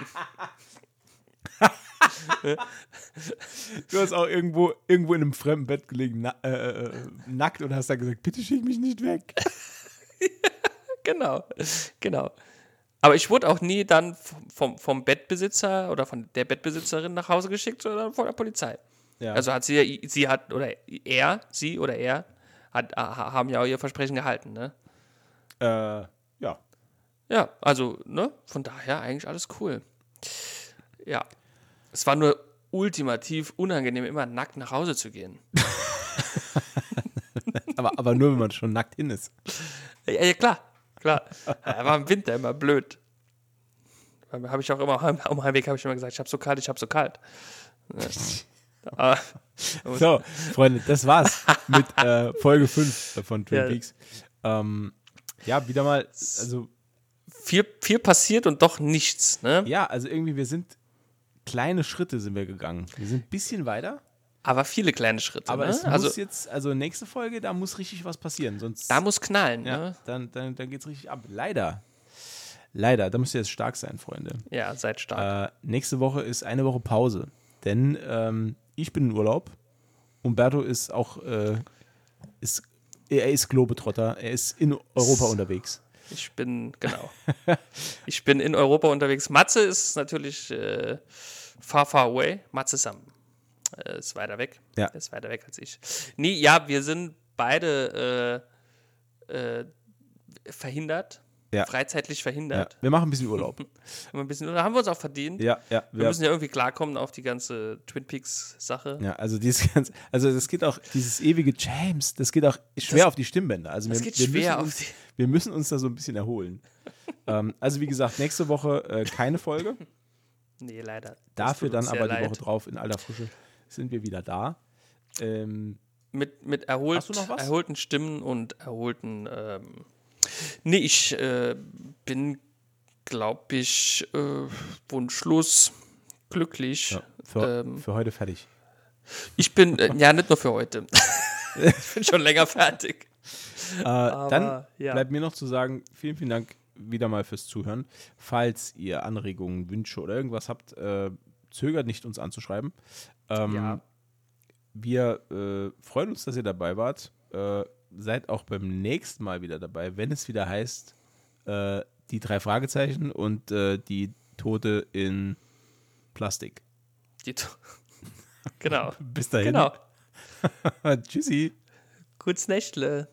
*laughs* Du hast auch irgendwo, irgendwo in einem fremden Bett gelegen, na, äh, äh, nackt und hast dann gesagt, bitte schick mich nicht weg. *laughs* Genau, genau. Aber ich wurde auch nie dann vom, vom Bettbesitzer oder von der Bettbesitzerin nach Hause geschickt, sondern von der Polizei. Ja. Also hat sie ja, sie hat, oder er, sie oder er, hat, ha- haben ja auch ihr Versprechen gehalten, ne? äh, ja. Ja, also, ne, von daher eigentlich alles cool. Ja. Es war nur ultimativ unangenehm, immer nackt nach Hause zu gehen. *laughs* Aber, aber nur, wenn man schon nackt hin ist. Ja, ja klar, klar. Er war im Winter immer blöd. Habe ich auch immer, am Heimweg habe ich immer gesagt, ich habe so kalt, ich habe so kalt. *laughs* So, Freunde, das war's mit äh, Folge 5 von Twin Ja. Peaks. Ähm, ja, wieder mal, also, viel, viel passiert und doch nichts, ne? ja, also irgendwie, wir sind kleine Schritte sind wir gegangen. Wir sind ein bisschen weiter, Aber viele kleine Schritte. aber ne? es also muss jetzt, also nächste Folge, da muss richtig was passieren, sonst da muss knallen, ja, ne? dann, dann, dann geht's richtig ab. Leider. Leider, da müsst ihr jetzt stark sein, Freunde. Ja, seid stark. Äh, nächste Woche ist eine Woche Pause, denn ähm, ich bin in Urlaub. Umberto ist auch, äh, ist, er ist Globetrotter, er ist in Europa unterwegs. Ich bin, genau. ich bin in Europa unterwegs. Matze ist natürlich äh, far, far away. Matze ist, am, äh, ist weiter weg. Ja. Er ist weiter weg als ich. Nee, ja, wir sind beide äh, äh, verhindert. Ja. Freizeitlich Ja, verhindert. wir machen ein bisschen Urlaub. *laughs* Wir ein bisschen, oder haben wir uns auch verdient. Ja, ja. Wir müssen ja irgendwie klarkommen auf die ganze Twin Peaks-Sache. ja, also dieses ganz, also das geht auch, dieses ewige James, das geht auch schwer Das- auf die Stimmbänder. Also das wir, geht wir schwer müssen auf uns, die- Wir müssen uns da so ein bisschen erholen. *laughs* ähm, also wie gesagt, nächste Woche äh, keine Folge. Nee, leider. Dafür dann aber die leid. Woche drauf in alter Frische sind wir wieder da. Ähm, mit, mit erholt, erholten Stimmen und erholten. Ähm, nee, ich äh, bin, glaube ich, äh, wunschlos glücklich. ja, für, Ähm. für heute fertig. Ich bin, äh, *laughs* ja, nicht nur für heute. *laughs* ich bin schon länger fertig. Äh, dann ja. bleibt mir noch zu sagen, vielen, vielen Dank wieder mal fürs Zuhören. Falls ihr Anregungen, Wünsche oder irgendwas habt, äh, zögert nicht, uns anzuschreiben. Ähm, Ja. Wir äh, freuen uns, dass ihr dabei wart. Äh, seid auch beim nächsten Mal wieder dabei, wenn es wieder heißt, äh, die drei Fragezeichen und äh, die Tote in Plastik. Die, *laughs* genau. *laughs* Bis dahin. Genau. *laughs* Tschüssi. Gutes Nächtle.